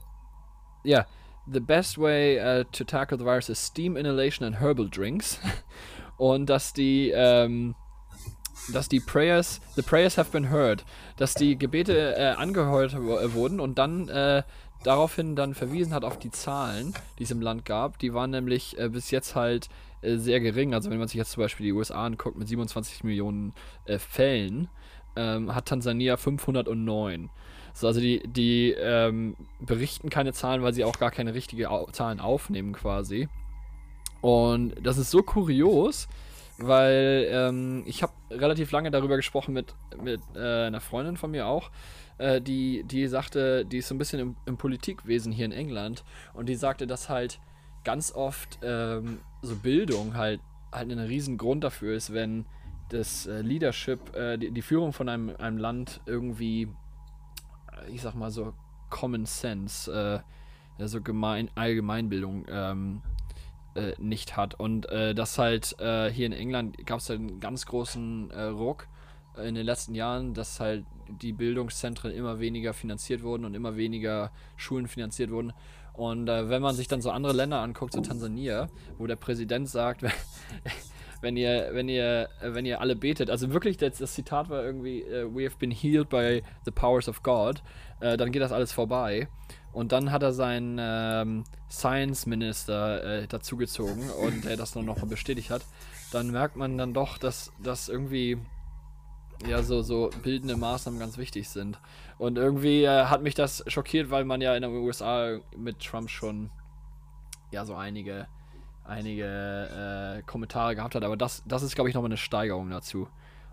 yeah, the best way uh, to tackle the virus is steam inhalation and herbal drinks. <laughs> und dass die, ähm, dass die Prayers, the Prayers have been heard, dass die Gebete äh, angehört wurden und dann äh, daraufhin dann verwiesen hat auf die Zahlen, die es im Land gab. Die waren nämlich äh, bis jetzt halt äh, sehr gering. Also wenn man sich jetzt zum Beispiel die USA anguckt mit 27 Millionen äh, Fällen, ähm, hat Tansania 509. So, also die, die ähm, berichten keine Zahlen, weil sie auch gar keine richtigen Au Zahlen aufnehmen quasi. Und das ist so kurios, weil ähm, ich habe relativ lange darüber gesprochen mit, mit äh, einer Freundin von mir auch, äh, die, die sagte, die ist so ein bisschen im, im, Politikwesen hier in England und die sagte, dass halt ganz oft ähm, so Bildung halt, halt ein riesen Grund dafür ist, wenn das äh, Leadership, äh, die, die, Führung von einem, einem Land irgendwie, äh, ich sag mal so Common Sense, also gemein, Allgemeinbildung ähm, äh, nicht hat. Und äh, das halt äh, hier in England gab es halt einen ganz großen Ruck in den letzten Jahren, dass halt die Bildungszentren immer weniger finanziert wurden und immer weniger Schulen finanziert wurden. Und äh, wenn man sich dann so andere Länder anguckt, so Tansania, wo der Präsident sagt, <laughs> wenn ihr, wenn ihr, wenn ihr alle betet, also wirklich das, das Zitat war irgendwie, uh, we have been healed by the powers of God, uh, dann geht das alles vorbei. Und dann hat er seinen ähm, Science Minister äh, dazugezogen und der das dann noch bestätigt hat. Dann merkt man dann doch, dass das irgendwie ja, so, so bildende Maßnahmen ganz wichtig sind. Und irgendwie äh, hat mich das schockiert, weil man ja in den USA mit Trump schon ja so einige, einige äh, Kommentare gehabt hat. Aber das, das ist, glaube ich, nochmal eine Steigerung dazu.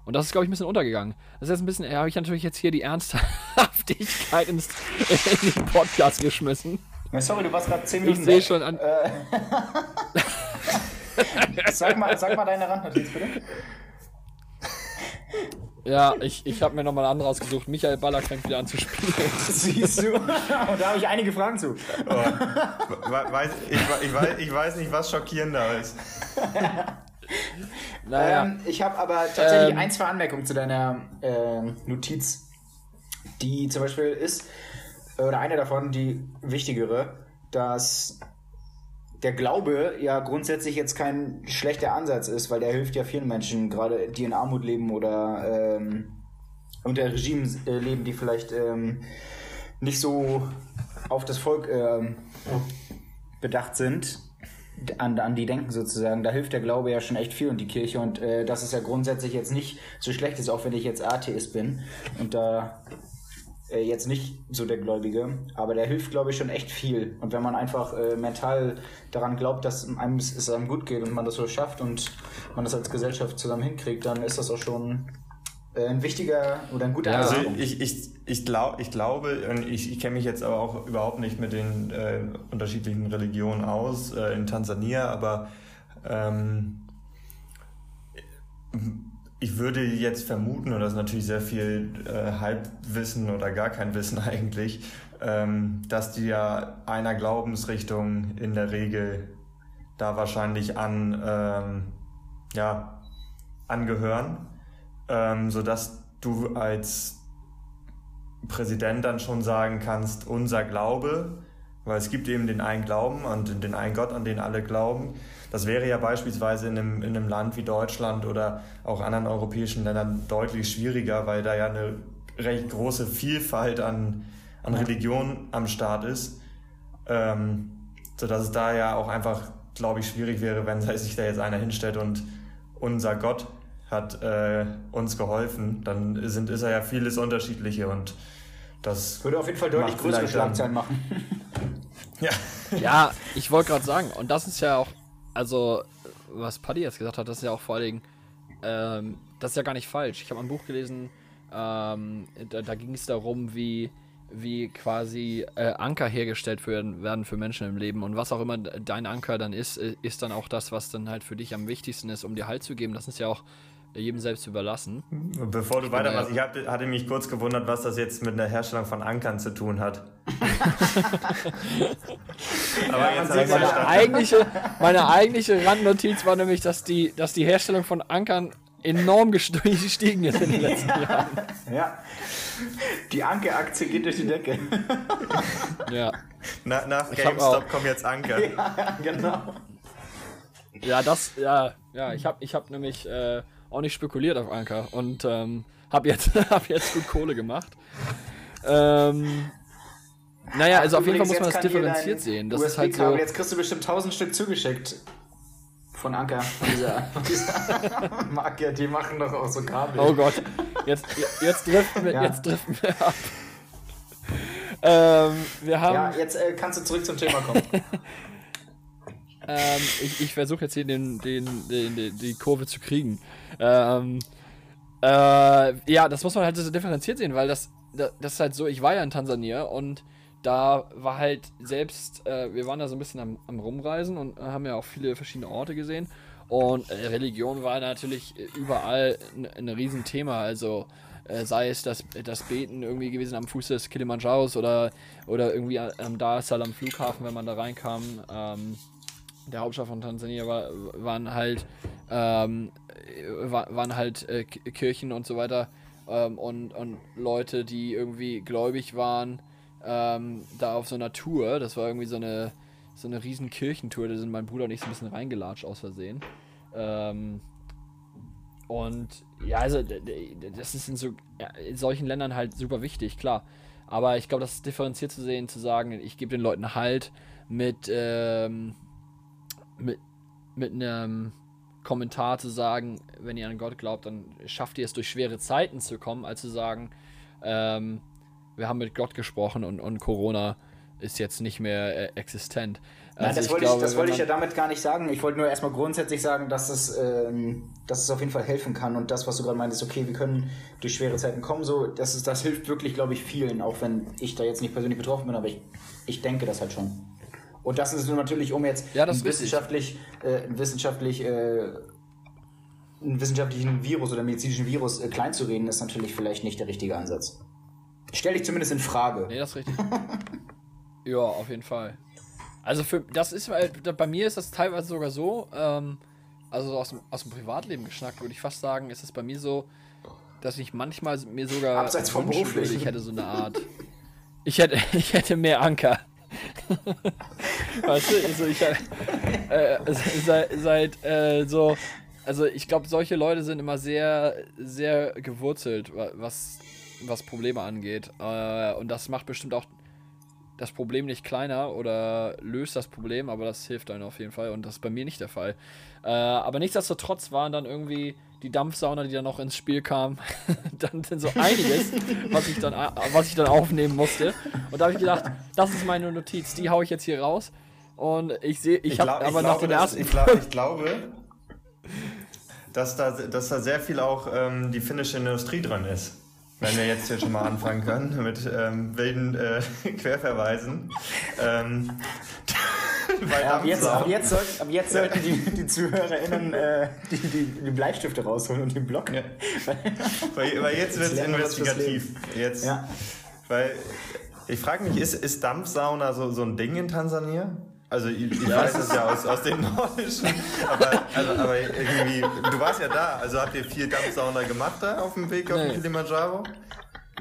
Und das ist, glaube ich, ein bisschen untergegangen. Das ist jetzt ein bisschen, habe ich natürlich jetzt hier die Ernsthaftigkeit ins, in den Podcast geschmissen. Sorry, du warst gerade 10 Minuten. Ich sehe schon an. Äh, <laughs> sag, mal, sag mal deine Randnotiz, bitte. <laughs> Ja, ich, ich habe mir nochmal eine andere ausgesucht. Michael Baller fängt wieder an zu spielen. <laughs> Siehst du? Und da habe ich einige Fragen zu. Oh. Weiß, ich, ich, weiß, ich weiß nicht, was schockierender ist. <laughs> naja. Ähm, ich habe aber tatsächlich ähm, ein, zwei Anmerkungen zu deiner äh, Notiz, die zum Beispiel ist, oder eine davon, die wichtigere, dass der Glaube ja grundsätzlich jetzt kein schlechter Ansatz ist, weil der hilft ja vielen Menschen, gerade die in Armut leben oder ähm, unter Regimes äh, leben, die vielleicht ähm, nicht so auf das Volk ähm, bedacht sind, an, an die denken sozusagen. Da hilft der Glaube ja schon echt viel und die Kirche und äh, das ist ja grundsätzlich jetzt nicht so schlecht ist, auch wenn ich jetzt Atheist bin und da jetzt nicht so der Gläubige, aber der hilft, glaube ich, schon echt viel. Und wenn man einfach äh, mental daran glaubt, dass einem es einem gut geht und man das so schafft und man das als Gesellschaft zusammen hinkriegt, dann ist das auch schon äh, ein wichtiger oder ein guter ja, also ich, ich, ich, glaub, ich glaube, ich, ich kenne mich jetzt aber auch überhaupt nicht mit den äh, unterschiedlichen Religionen aus äh, in Tansania, aber ähm, ich würde jetzt vermuten, und das ist natürlich sehr viel äh, Halbwissen oder gar kein Wissen <laughs> eigentlich, ähm, dass die ja einer Glaubensrichtung in der Regel da wahrscheinlich an, ähm, ja, angehören, ähm, sodass du als Präsident dann schon sagen kannst, unser Glaube, weil es gibt eben den einen Glauben und den einen Gott, an den alle glauben, das wäre ja beispielsweise in einem, in einem Land wie Deutschland oder auch anderen europäischen Ländern deutlich schwieriger, weil da ja eine recht große Vielfalt an, an Religionen am Start ist. Ähm, sodass es da ja auch einfach, glaube ich, schwierig wäre, wenn <laughs> sich da jetzt einer hinstellt und unser Gott hat äh, uns geholfen, dann sind, ist er ja vieles Unterschiedliche und das würde auf jeden Fall deutlich größere Schlagzeilen machen. <laughs> ja. ja, ich wollte gerade sagen, und das ist ja auch also, was Paddy jetzt gesagt hat, das ist ja auch vor allen Dingen, ähm, das ist ja gar nicht falsch. Ich habe ein Buch gelesen, ähm, da, da ging es darum, wie, wie quasi äh, Anker hergestellt werden, werden für Menschen im Leben. Und was auch immer dein Anker dann ist, äh, ist dann auch das, was dann halt für dich am wichtigsten ist, um dir Halt zu geben. Das ist ja auch jedem selbst überlassen. Bevor du weitermachst, ich hab, hatte mich kurz gewundert, was das jetzt mit der Herstellung von Ankern zu tun hat. <laughs> Aber jetzt habe ich Meine eigentliche, meine eigentliche Randnotiz war nämlich, dass die, dass die Herstellung von Ankern enorm gest- gestiegen ist in den letzten Jahren. Ja. Die Anke-Aktie geht durch die Decke. <laughs> Ja. Na, nach GameStop kommt jetzt Anker. <laughs> ja, genau. Ja, das, ja, ja, ich habe ich hab nämlich äh, auch nicht spekuliert auf Anker und ähm, habe jetzt, <laughs> hab jetzt gut Kohle gemacht. Ähm, naja, also auf jeden Fall muss man das differenziert sehen. Das ist halt so. Jetzt kriegst du bestimmt 1000 Stück zugeschickt. Von Anker. Von dieser, <laughs> von dieser <laughs> Marke. Die machen doch auch so Kabel. Oh Gott, jetzt, jetzt, driften, wir, Ja. jetzt driften wir ab. Ähm, wir haben. Ja, jetzt äh, kannst du zurück zum Thema kommen. Ähm, ich ich versuche jetzt hier den, den, den, den, die Kurve zu kriegen. Ähm, äh, ja, das muss man halt so differenziert sehen, weil das, das, das ist halt so, ich war ja in Tansania und da war halt selbst, äh, wir waren da so ein bisschen am, am Rumreisen und haben ja auch viele verschiedene Orte gesehen. Und äh, Religion war natürlich überall ein, ein Riesenthema. Also äh, sei es das, das Beten irgendwie gewesen am Fuß des Kilimanjaros oder, oder irgendwie am Dar es Salaam Flughafen, wenn man da reinkam. Ähm, der Hauptstadt von Tansania war, waren halt ähm, wa- waren halt äh, Kirchen und so weiter ähm, und, und Leute, die irgendwie gläubig waren, ähm, da auf so einer Tour. Das war irgendwie so eine so eine riesen Kirchentour. Da sind mein Bruder und ich so ein bisschen reingelatscht aus Versehen. Ähm, und ja, also das ist in, so, in solchen Ländern halt super wichtig, klar. Aber ich glaube, das ist differenziert zu sehen, zu sagen, ich gebe den Leuten Halt mit, ähm, mit, mit einem Kommentar zu sagen, wenn ihr an Gott glaubt, dann schafft ihr es durch schwere Zeiten zu kommen, als zu sagen, ähm, wir haben mit Gott gesprochen und, und Corona ist jetzt nicht mehr äh, existent. Nein, Also das wollte ich, das wollte ich ja damit gar nicht sagen. Ich wollte nur erstmal grundsätzlich sagen, dass es, ähm, dass es auf jeden Fall helfen kann. Und das, was du gerade meintest, okay, wir können durch schwere Zeiten kommen, so, das, ist, das hilft wirklich, glaube ich, vielen, auch wenn ich da jetzt nicht persönlich betroffen bin, aber ich, ich denke das halt schon. Und das ist nur natürlich, um jetzt Ja, wissenschaftlich, äh, wissenschaftlich, äh, einen wissenschaftlichen Virus oder medizinischen Virus äh, klein zu reden, ist natürlich vielleicht nicht der richtige Ansatz. Stell dich zumindest in Frage. Nee, das ist richtig. <laughs> ja, auf jeden Fall. Also für das ist weil bei mir ist das teilweise sogar so, ähm, also aus dem, aus dem Privatleben geschnackt, würde ich fast sagen, ist es bei mir so, dass ich manchmal mir sogar Abseits vom wünschen würde, Beruflichen. ich hätte so eine Art. Ich hätte, <laughs> ich hätte mehr Anker. <laughs> weißt du, also ich äh, seit, seit äh, so, also ich glaube, solche Leute sind immer sehr, sehr gewurzelt, wa- was, was Probleme angeht. Äh, und das macht bestimmt auch das Problem nicht kleiner oder löst das Problem, aber das hilft einem auf jeden Fall und das ist bei mir nicht der Fall. Äh, aber nichtsdestotrotz waren dann irgendwie die Dampfsauna, die dann noch ins Spiel kam, <laughs> dann sind so einiges, was ich dann, was ich dann aufnehmen musste. Und da habe ich gedacht, das ist meine Notiz, die haue ich jetzt hier raus. Und ich sehe, ich, habe glaub- aber nach dass- ersten. Ich, glaub, <laughs> ich glaube, dass da, dass da sehr viel auch ähm, die finnische Industrie dran ist. Wenn wir jetzt hier schon mal anfangen können mit ähm, wilden äh, <laughs> Querverweisen. Ähm, Ja, ab, jetzt, ab, jetzt soll, ab jetzt sollten die, die ZuhörerInnen äh, die, die, die Bleistifte rausholen und den Block. Ja. Weil, weil jetzt wird es investigativ. Jetzt, Ja. Weil ich frage mich, ist, ist Dampfsauna so, so ein Ding in Tansania? Also ich, ich weiß es ja aus, aus den nordischen, aber, also, aber irgendwie, du warst ja da, also habt ihr viel Dampfsauna gemacht da auf dem Weg auf Nee. den Kilimanjaro?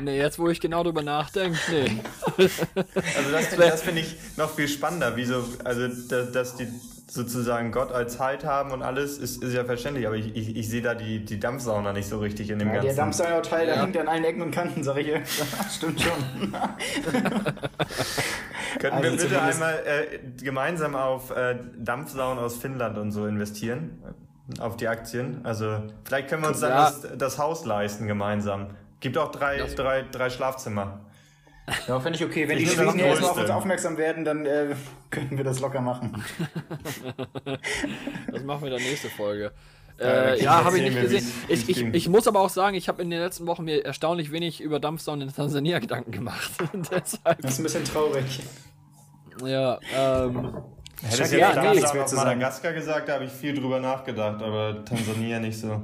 Nee, jetzt wo ich genau drüber nachdenke, nee. <laughs> Also das, das finde ich noch viel spannender, wieso, also dass, dass die sozusagen Gott als Halt haben und alles, ist, ist ja verständlich, aber ich, ich, ich sehe da die, die Dampfsauna nicht so richtig in dem Ja, der ganzen... Dampfsauna-Teil, der Ja. hängt an allen Ecken und Kanten, sag ich ja. <laughs> Stimmt schon. <laughs> Könnten Also wir bitte einmal äh, gemeinsam auf äh, Dampfsaunen aus Finnland und so investieren? Auf die Aktien? Also, vielleicht können wir uns dann das, das Haus leisten gemeinsam. Gibt auch drei, Das- drei, drei Schlafzimmer. Ja, finde ich okay. Wenn Ich die Schweden jetzt mal auf uns aufmerksam werden, dann äh, <laughs> könnten wir das locker machen. <laughs> Das machen wir in der nächsten Folge. Ja, Äh, ja, habe ich nicht gesehen. Ich, ich, ich muss aber auch sagen, ich habe in den letzten Wochen mir erstaunlich wenig über Dampfsauna in Tansania <laughs> Gedanken gemacht. Deshalb, Das ist ein bisschen traurig. ja, ähm, Hättest ja du ja, jetzt nee. Madagaskar gesagt, da habe ich viel drüber nachgedacht, aber Tansania nicht so.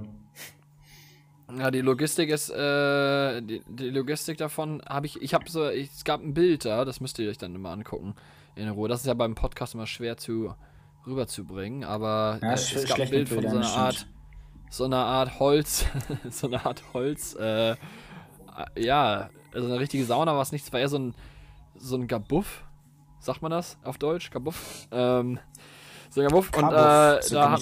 Ja, die Logistik ist, äh, die, die Logistik davon habe ich, ich habe so, ich, es gab ein Bild da, das müsst ihr euch dann immer angucken. in Ruhe. Das ist ja beim Podcast immer schwer zu rüberzubringen, aber Ja, äh, es gab ein Bild von so einer stimmt. Art, so einer Art Holz, <laughs> so einer Art Holz, äh, äh, ja, also eine richtige Sauna war es nicht, es war eher so ein, so ein Gabuff, sagt man das auf Deutsch, Gabuff, ähm, Gabuff und äh, da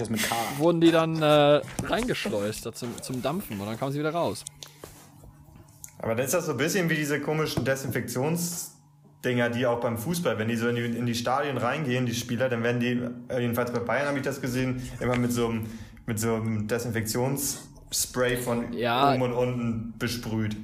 wurden die dann äh, reingeschleust da zum, zum Dampfen und dann kamen sie wieder raus. Aber dann ist das so ein bisschen wie diese komischen Desinfektionsdinger, die auch beim Fußball, wenn die so in die, in die Stadien reingehen, die Spieler, dann werden die, äh, jedenfalls bei Bayern habe ich das gesehen, immer mit so einem, mit so einem Desinfektionsspray von Ja. oben und unten besprüht.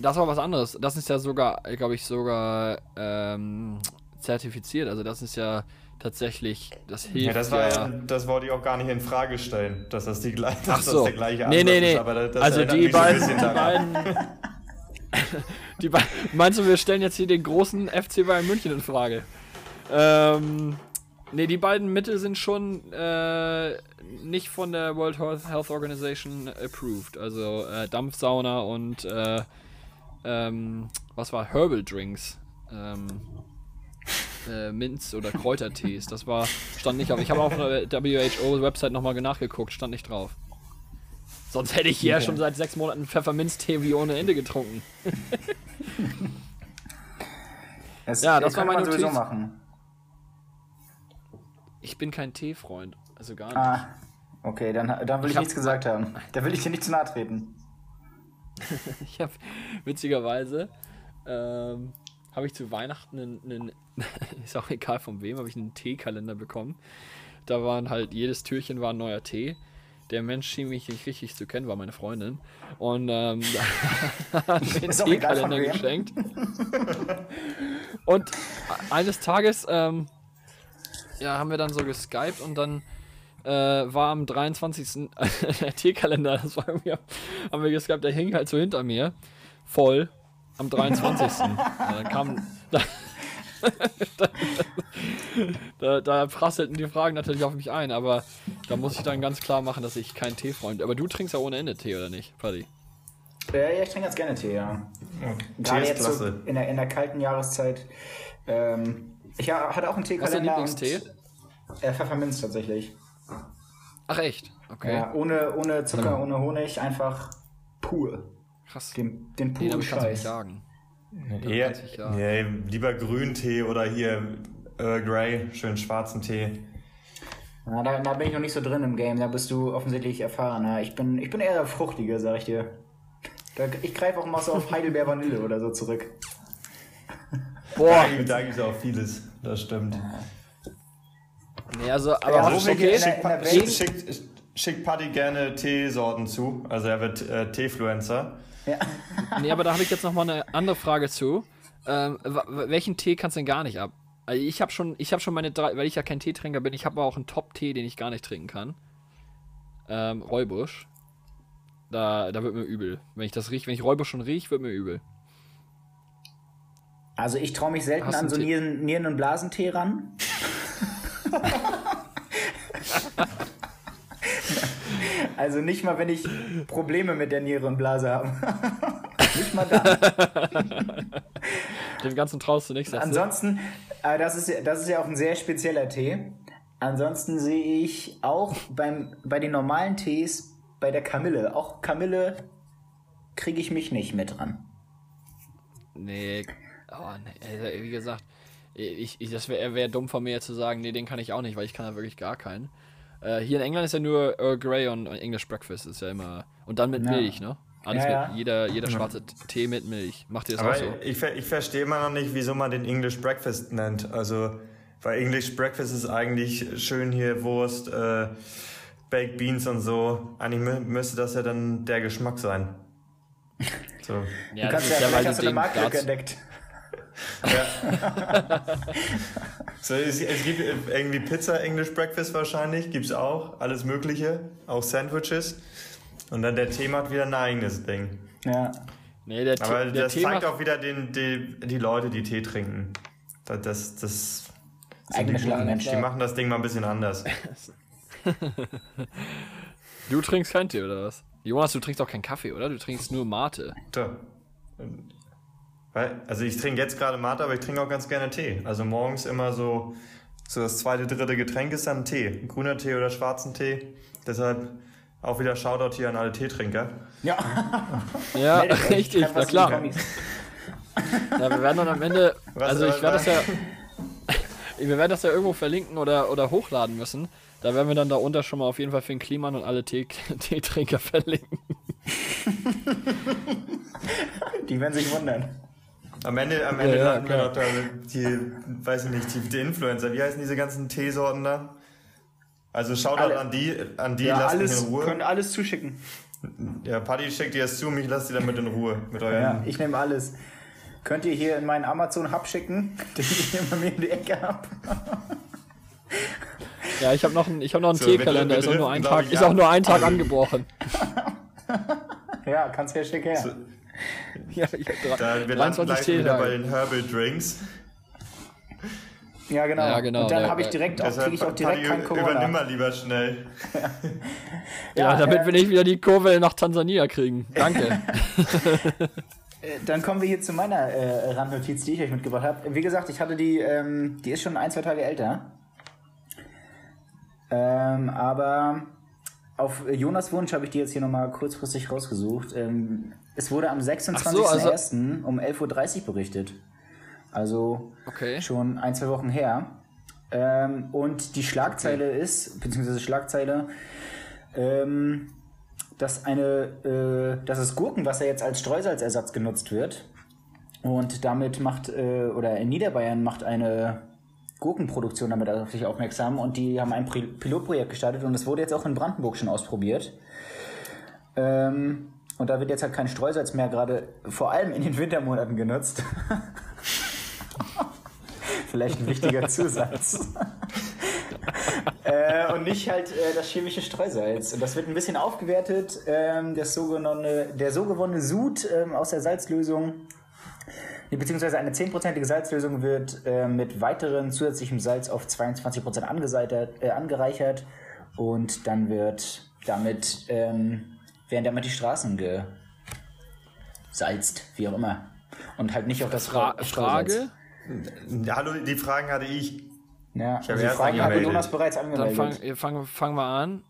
Das war was anderes. Das ist ja sogar, glaube ich, sogar ähm, zertifiziert. Also das ist ja tatsächlich, das hilft Ja, das war ja. das wollte ich auch gar nicht in Frage stellen, dass das die gleiche, Ach dass so. das der gleiche nee, nee, nee. ist, aber das, das also die beiden, die beiden, <laughs> die beiden, meinst du, wir stellen jetzt hier den großen FC Bayern München in Frage? Ähm, nee, die beiden Mittel sind schon äh, nicht von der World Health Health Organization approved. Also äh, Dampfsauna und äh, ähm, was war Herbal Drinks. Ähm, äh, Minz- oder Kräutertees. Das war, stand nicht auf. Ich habe auf der WHO-Website nochmal nachgeguckt, stand nicht drauf. Sonst hätte ich hier Okay. schon seit sechs Monaten Pfefferminztee wie ohne Ende getrunken. <laughs> Das, Ja, das war könnte meine man sowieso Notiz. machen. Ich bin kein Teefreund. Also gar nicht. Ah, okay, dann, dann will Ich ich, hab- nichts gesagt haben. Da will ich dir nicht zu nahe treten. <laughs> Ich habe witzigerweise ähm, habe ich zu Weihnachten einen, einen <laughs> ist auch egal von wem, habe ich einen Teekalender bekommen. Da waren halt jedes Türchen war ein neuer Tee. Der Mensch schien mich nicht richtig zu kennen, war meine Freundin. Und ähm, <laughs> hat mir <laughs> einen Teekalender geschenkt. Und eines Tages ähm, ja, haben wir dann so geskypt und dann äh, war am 23. der Teekalender, das war irgendwie, haben wir geskypt, der hing halt so hinter mir, voll, am 23. ja, dann kam, da, <laughs> da, da prasselten die Fragen natürlich auf mich ein, aber da muss ich dann ganz klar machen, dass ich kein Teefreund Aber du trinkst ja ohne Ende Tee, oder nicht, Paddy? Ja, ja, ich trinke ganz gerne Tee, ja. Tee Gerade ist jetzt so klasse. in der, in der kalten Jahreszeit. Ähm, ich ha- hatte auch einen Was ist dein Teekalender. Lieblingstee? und, Äh, Pfefferminz tatsächlich. Ach echt? Okay, Ja, ohne, ohne Zucker, ohne Honig, einfach pur. krass. Den, den Nee, puren damit kannst du mich Scheiß. Eher, ja. nee, lieber Grüntee oder hier Earl Grey, schön schwarzen Tee. Ja, da, da bin ich noch nicht so drin im Game, da bist du offensichtlich erfahrener. Ich bin, ich bin eher der Fruchtige, sag ich dir. Da, ich greife auch mal so auf Heidelbeer Vanille oder so zurück. Boah, Da, da gibt es auch vieles, das stimmt. nee, also, aber Ja, wo wir okay? in der- in der Schick, Welt- schick, schick Paddy gerne Teesorten zu. Also er wird äh, Teefluencer. Ja. <laughs> Nee, aber da habe ich jetzt noch mal eine andere Frage zu. Ähm, welchen Tee kannst du denn gar nicht ab? Also ich habe schon, ich habe schon meine drei, weil ich ja kein Teetrinker bin, ich habe auch einen Top-Tee, den ich gar nicht trinken kann. Ähm, Räubusch. Da, da wird mir übel. Wenn ich das riech, wenn ich Räubusch schon riech, wird mir übel. Also ich traue mich selten Hast an so? Nieren-, Nieren und Blasentee ran. <laughs> also nicht mal, wenn ich Probleme mit der Niere und Blase habe. <laughs> nicht mal dann. <laughs> Dem Ganzen traust du nichts. du? Ansonsten, äh, das, ist, ja- das ist ja auch ein sehr spezieller Tee. Ansonsten sehe ich auch beim, bei den normalen Tees bei der Kamille, auch Kamille kriege ich mich nicht mit dran. Nee, oh, nee, also, wie gesagt, ich, ich, das wäre wär dumm von mir zu sagen, nee, den kann ich auch nicht, weil ich kann da wirklich gar keinen. Äh, hier in England ist ja nur Earl Grey und English Breakfast, ist ja immer. Und dann mit Ja. Milch, ne? Alles Ja, mit, ja. Jeder, jeder schwarze Tee mit Milch. Macht ihr das Aber auch so? ich, ich verstehe immer noch nicht, wieso man den English Breakfast nennt. Also, weil English Breakfast ist eigentlich schön hier Wurst, äh, Baked Beans und so. Eigentlich mü müsste das ja dann der Geschmack sein. <laughs> So. Ja, du kannst ja, vielleicht hast du eine Marktlücke Platz. Entdeckt. <laughs> So, es, es gibt irgendwie Pizza, English Breakfast wahrscheinlich, gibt's auch, alles Mögliche, auch Sandwiches. Und dann der Tee macht wieder ein eigenes Ding. Ja. Nee, der, Tee- Aber der das Tee zeigt auch wieder den, die, die Leute, die Tee trinken. Das, das, das sind die, guten, Schlagmensch. die machen das Ding mal ein bisschen anders. <laughs> Du trinkst keinen Tee, oder was? Jonas, du trinkst auch keinen Kaffee, oder? Du trinkst nur Mate. So. Weil, also ich trinke jetzt gerade Mate, aber ich trinke auch ganz gerne Tee. Also morgens immer so, so das zweite, dritte Getränk ist dann Tee. Ein grüner Tee oder schwarzen Tee. Deshalb auch wieder Shoutout hier an alle Teetrinker. Ja, <laughs> Ja, richtig, na klar. <laughs> Ja, wir werden dann am Ende, Was also ich werde das ja, <laughs> wir werden das ja irgendwo verlinken oder, oder hochladen müssen. Da werden wir dann da unter schon mal auf jeden Fall Finn Kliman und alle Tee, Teetrinker verlinken. Die werden sich wundern. Am Ende, am Ende ja, landen wir klar. noch da die, weiß ich nicht, die, die Influencer. Wie heißen diese ganzen Teesorten da? Also Shoutout Alle. an die, an die Ja, lasst mich alles, in Ruhe. könnt alles zuschicken. Ja, Paddy schickt dir das zu, mich lasst ihr damit in Ruhe. Mit euren Ja, ich nehme alles. Könnt ihr hier in meinen Amazon-Hub schicken, <laughs> den ich immer mir in die Ecke habe? <laughs> Ja, ich habe noch einen, ich hab noch einen So, wir Teekalender, ist auch nur ein Tag, ich, ist auch nur ein Tag angebrochen. Ja, kannst her, schick her. <laughs> Ja, ich hab Da, wir landen 23 gleich wieder bei den Herbal Drinks. Ja, genau. Ja, genau, Und dann habe ich direkt auch, kriege ich auch direkt kein übernimm Corona. mal lieber schnell. <laughs> Ja, Ja, damit äh, wir nicht wieder die Kurve nach Tansania kriegen. Danke. <laughs> Äh, Dann kommen wir hier zu meiner äh, Randnotiz, die ich euch mitgebracht habe. Wie gesagt, ich hatte die, ähm, die ist schon ein, zwei Tage älter. Ähm, aber auf Jonas Wunsch habe ich die jetzt hier nochmal kurzfristig rausgesucht. Ähm, es wurde am 26.01. also- um 11.30 Uhr berichtet. Also Okay. schon ein, zwei Wochen her. Ähm, und die Schlagzeile ist, beziehungsweise Schlagzeile, ähm, dass eine, äh, dass das Gurkenwasser jetzt als Streusalzersatz genutzt wird. Und damit macht, äh, oder in Niederbayern macht eine Gurkenproduktion damit auf sich aufmerksam und die haben ein Pilotprojekt gestartet und es wurde jetzt auch in Brandenburg schon ausprobiert. Ähm, und da wird jetzt halt kein Streusalz mehr gerade, vor allem in den Wintermonaten genutzt. <laughs> Vielleicht ein wichtiger <laughs> Zusatz. äh, und nicht halt äh, das chemische Streusalz. Und das wird ein bisschen aufgewertet. Ähm, das so gewonnene, der so gewonnene Sud ähm, aus der Salzlösung, beziehungsweise eine 10%ige Salzlösung wird äh, mit weiterem zusätzlichem Salz auf 22% angeseitert, äh, angereichert. Und dann wird damit, ähm, werden damit die Straßen gesalzt, wie auch immer. Und halt nicht auf das Fra Streusalz. Frage? Ja, Hallo, die Fragen hatte ich. Ja, Ich habe die erst Frage hat. Jonas bereits Dann angemeldet. fangen fang, fang wir an.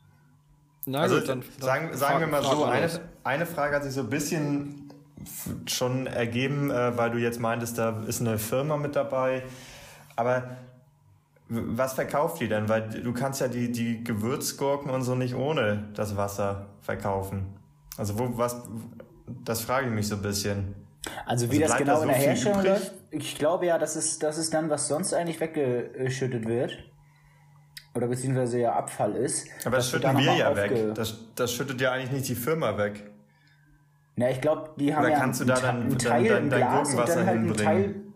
Na Also gut, dann, dann sagen, sagen wir mal so, eine, eine Frage hat sich so ein bisschen schon ergeben, äh, weil du jetzt meintest, da ist eine Firma mit dabei. Aber was verkauft die denn? Weil du kannst ja die, die Gewürzgurken und so nicht ohne das Wasser verkaufen. Also wo, was, das frage ich mich so ein bisschen. Also wie Also das genau da in so der viel Herstellung läuft, ich glaube ja, das ist, das ist dann, was sonst eigentlich weggeschüttet wird. Oder beziehungsweise ja Abfall ist. Aber das schütten wir ja weg. Das, das schüttet ja eigentlich nicht die Firma weg. Ja, ich glaube, die haben Oder ja kannst du einen, da dann- einen dann Teil dein- im dein Glas und Gurkenwasser dann halt hinbringen?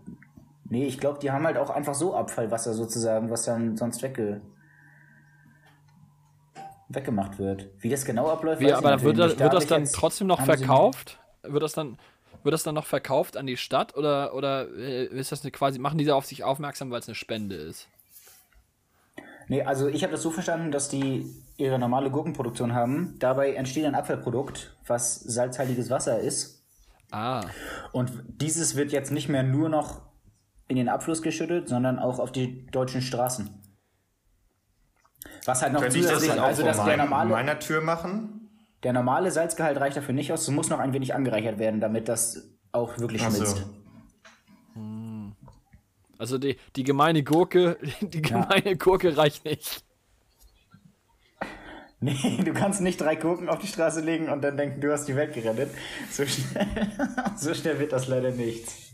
Nee, ich glaube, die haben halt auch einfach so Abfallwasser sozusagen, was dann sonst wegge weggemacht wird. Wie das genau abläuft, Wie, weiß aber ich wird das, nicht. wird Da das dann trotzdem noch verkauft? Wird das dann wird das dann noch verkauft an die Stadt oder oder äh, ist das eine quasi machen die da auf sich aufmerksam, weil es eine Spende ist? Nee, also ich habe das so verstanden, dass die ihre normale Gurkenproduktion haben. Dabei entsteht ein Abfallprodukt, was salzhaltiges Wasser ist. Ah, Und dieses wird jetzt nicht mehr nur noch in den Abfluss geschüttet, sondern auch auf die deutschen Straßen. Was halt noch Könnte ich das zusätzlich, dann auch also dass der normale, meiner Tür machen? der normale Salzgehalt reicht dafür nicht aus. Es muss noch ein wenig angereichert werden, damit das auch wirklich Ach so. schmilzt. also die, die gemeine Gurke, <laughs> die gemeine Gurke reicht nicht. <laughs> Nee, du kannst nicht drei Gurken auf die Straße legen und dann denken, du hast die Welt gerettet. So schnell, <laughs> so schnell wird das leider nichts.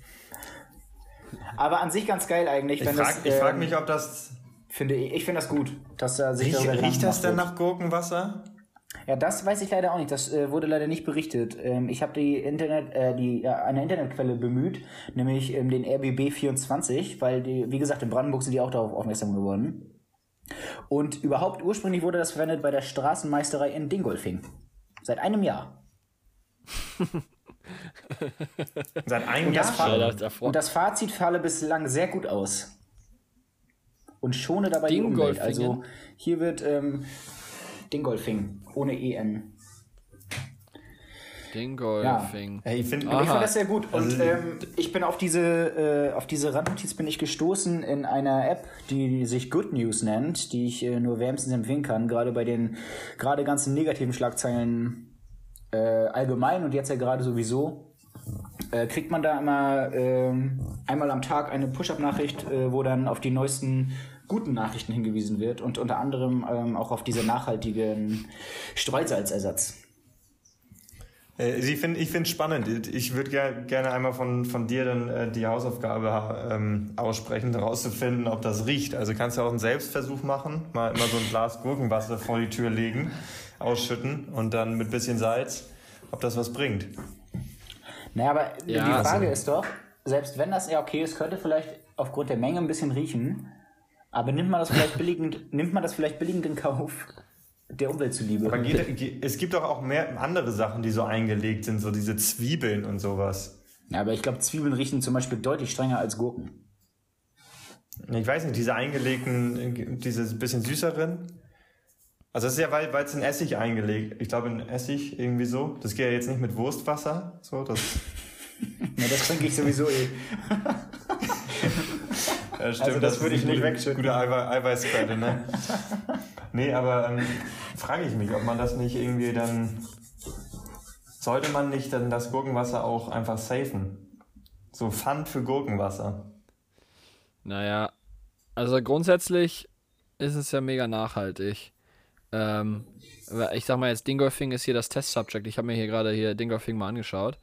<laughs> Aber an sich ganz geil eigentlich. Ich frage das, frag ähm, mich, ob das. Finde ich, ich finde das gut, dass da sich darüber riecht das denn nach Gurkenwasser? Ja, das weiß ich leider auch nicht. Das äh, wurde leider nicht berichtet. Ähm, ich habe die Internet, äh, die ja, eine Internetquelle bemüht, nämlich ähm, den RBB 24, weil die, wie gesagt, in Brandenburg sind die auch darauf aufmerksam geworden. Und überhaupt ursprünglich wurde das verwendet bei der Straßenmeisterei in Dingolfing. Seit einem Jahr. <laughs> Seit einem Und Jahr das. Ja, und das Fazit falle bislang sehr gut aus. Und schone dabei die Umwelt. Also hier wird ähm, Dingolfing ohne EN. Dingolfing. Hey, ich fand das sehr gut. Und Also- ähm, ich bin auf diese, äh, auf diese Randnotiz bin ich gestoßen in einer App, die sich Good News nennt, die ich äh, nur wärmstens empfehlen kann, gerade bei den gerade ganzen negativen Schlagzeilen äh, allgemein und jetzt ja gerade sowieso. Äh, kriegt man da immer ähm, einmal am Tag eine Push-Up-Nachricht, äh, wo dann auf die neuesten guten Nachrichten hingewiesen wird und unter anderem ähm, auch auf diese nachhaltigen Streusalzersatz. Äh, Ich finde find spannend. Ich würde ger gerne einmal von, von dir dann äh, die Hausaufgabe ähm, aussprechen, herauszufinden, ob das riecht. Also kannst du auch einen Selbstversuch machen, mal immer so ein Glas Gurkenwasser vor die Tür legen, ausschütten und dann mit bisschen Salz, ob das was bringt. Naja, aber Ja, die Frage also- ist doch, selbst wenn das ja okay ist, könnte vielleicht aufgrund der Menge ein bisschen riechen, aber nimmt man das vielleicht <laughs> billigend, nimmt man das vielleicht billigend in Kauf der Umwelt zuliebe? Aber geht, geht, es gibt doch auch mehr andere Sachen, die so eingelegt sind, so diese Zwiebeln und sowas. Ja, aber ich glaube, Zwiebeln riechen zum Beispiel deutlich strenger als Gurken. Ich weiß nicht, diese eingelegten, äh, diese bisschen süßeren. Also das ist ja, weil weil es in Essig eingelegt. Ich glaube in Essig irgendwie so. Das geht ja jetzt nicht mit Wurstwasser. So, das, <laughs> Ja, das trinke ich sowieso eh. <laughs> ja, stimmt, Also das ist würde ich nicht gute- wegschütten. Gute Eiwe Eiweißquelle, ne? <laughs> nee, aber ähm, frage ich mich, ob man das nicht irgendwie dann. Sollte man nicht dann das Gurkenwasser auch einfach safen? So Pfand für Gurkenwasser. Naja, also grundsätzlich ist es ja mega nachhaltig. Ähm, ich sag mal jetzt, Dingolfing ist hier das Test-Subject. Ich habe mir hier gerade hier Dingolfing mal angeschaut.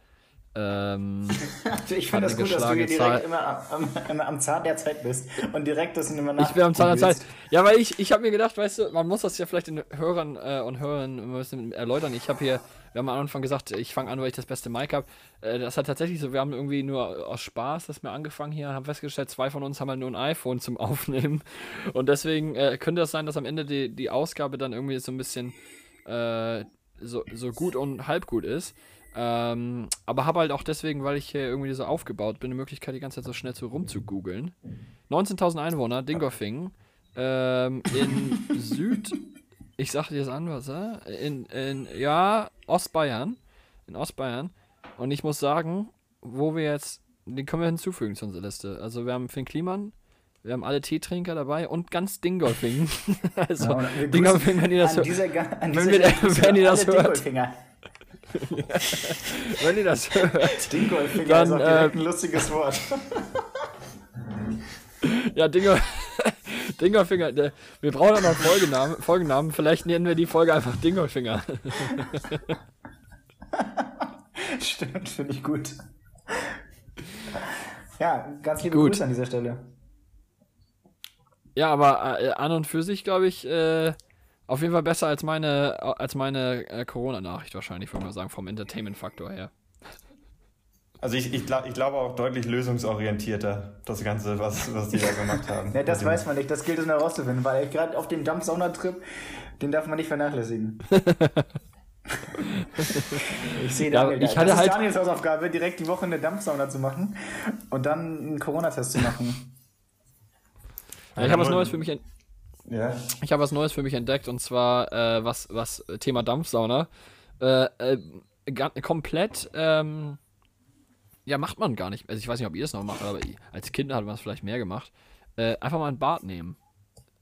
Ähm, <laughs> Ich finde das gut, dass du hier direkt Zahl. immer am, am, am Zahn der Zeit bist und direkt das immer nach. ich bin am Zahn der Zeit. Ja, weil ich, ich habe mir gedacht, weißt du, man muss das ja vielleicht den Hörern äh, und Hörern bisschen erläutern. Ich habe hier, wir haben am Anfang gesagt, ich fange an, weil ich das beste Mic habe. Äh, das hat tatsächlich so, wir haben irgendwie nur aus Spaß das mir angefangen hier, haben festgestellt, zwei von uns haben halt nur ein iPhone zum <laughs> Aufnehmen. Und deswegen äh, könnte das sein, dass am Ende die, die Ausgabe dann irgendwie so ein bisschen äh, so, so gut und halb gut ist. Ähm, aber habe halt auch deswegen, weil ich hier irgendwie so aufgebaut bin, die Möglichkeit, die ganze Zeit so schnell zu rumzugoogeln. 19.000 Einwohner, Dingolfing, ähm, in <laughs> Süd, ich sag dir das an, was, äh? in, in, ja, Ostbayern, in Ostbayern. Und ich muss sagen, wo wir jetzt, den können wir hinzufügen zu unserer Liste. Also wir haben Finn Kliman, wir haben alle Teetrinker dabei und ganz Dingolfing. <laughs> also Ja, Dingolfing, wenn ihr das hört. dieser, Wenn wir- <laughs> wenn ihr das hört. Dingolfinger. <laughs> Wenn ihr das hört. Dingolfinger Dann, ist auch direkt äh, ein lustiges Wort. <laughs> Ja, Dinger, <laughs> Dingerfinger. Wir brauchen auch noch Folgenamen, Folgennamen. Vielleicht nennen wir die Folge einfach Dingerfinger. Stimmt, finde ich gut. Ja, ganz liebe Gut. Grüße an dieser Stelle. Ja, aber äh, an und für sich, glaube ich, äh, auf jeden Fall besser als meine, als meine äh, Corona-Nachricht wahrscheinlich, würde man sagen, vom Entertainment-Faktor her. Also ich, ich, glaub, ich glaube auch deutlich lösungsorientierter, das Ganze, was, was die da gemacht haben. <laughs> Ja, das weiß man nicht, das gilt es noch herauszufinden, weil gerade auf dem Dampfsauna-Trip, den darf man nicht vernachlässigen. <laughs> ich sehe Ja, Daniel, ich das hatte ist halt- Daniels Hausaufgabe, direkt die Woche eine Dampfsauna zu machen und dann einen Corona-Test zu machen. Ja, ich habe was Neues für mich Ja. Ich habe was Neues für mich entdeckt und zwar äh, was, was Thema Dampfsauna. Äh, äh, komplett, ähm, ja, macht man gar nicht. Also ich weiß nicht, ob ihr es noch macht, aber als Kind hat man es vielleicht mehr gemacht. Äh, einfach mal ein Bad nehmen.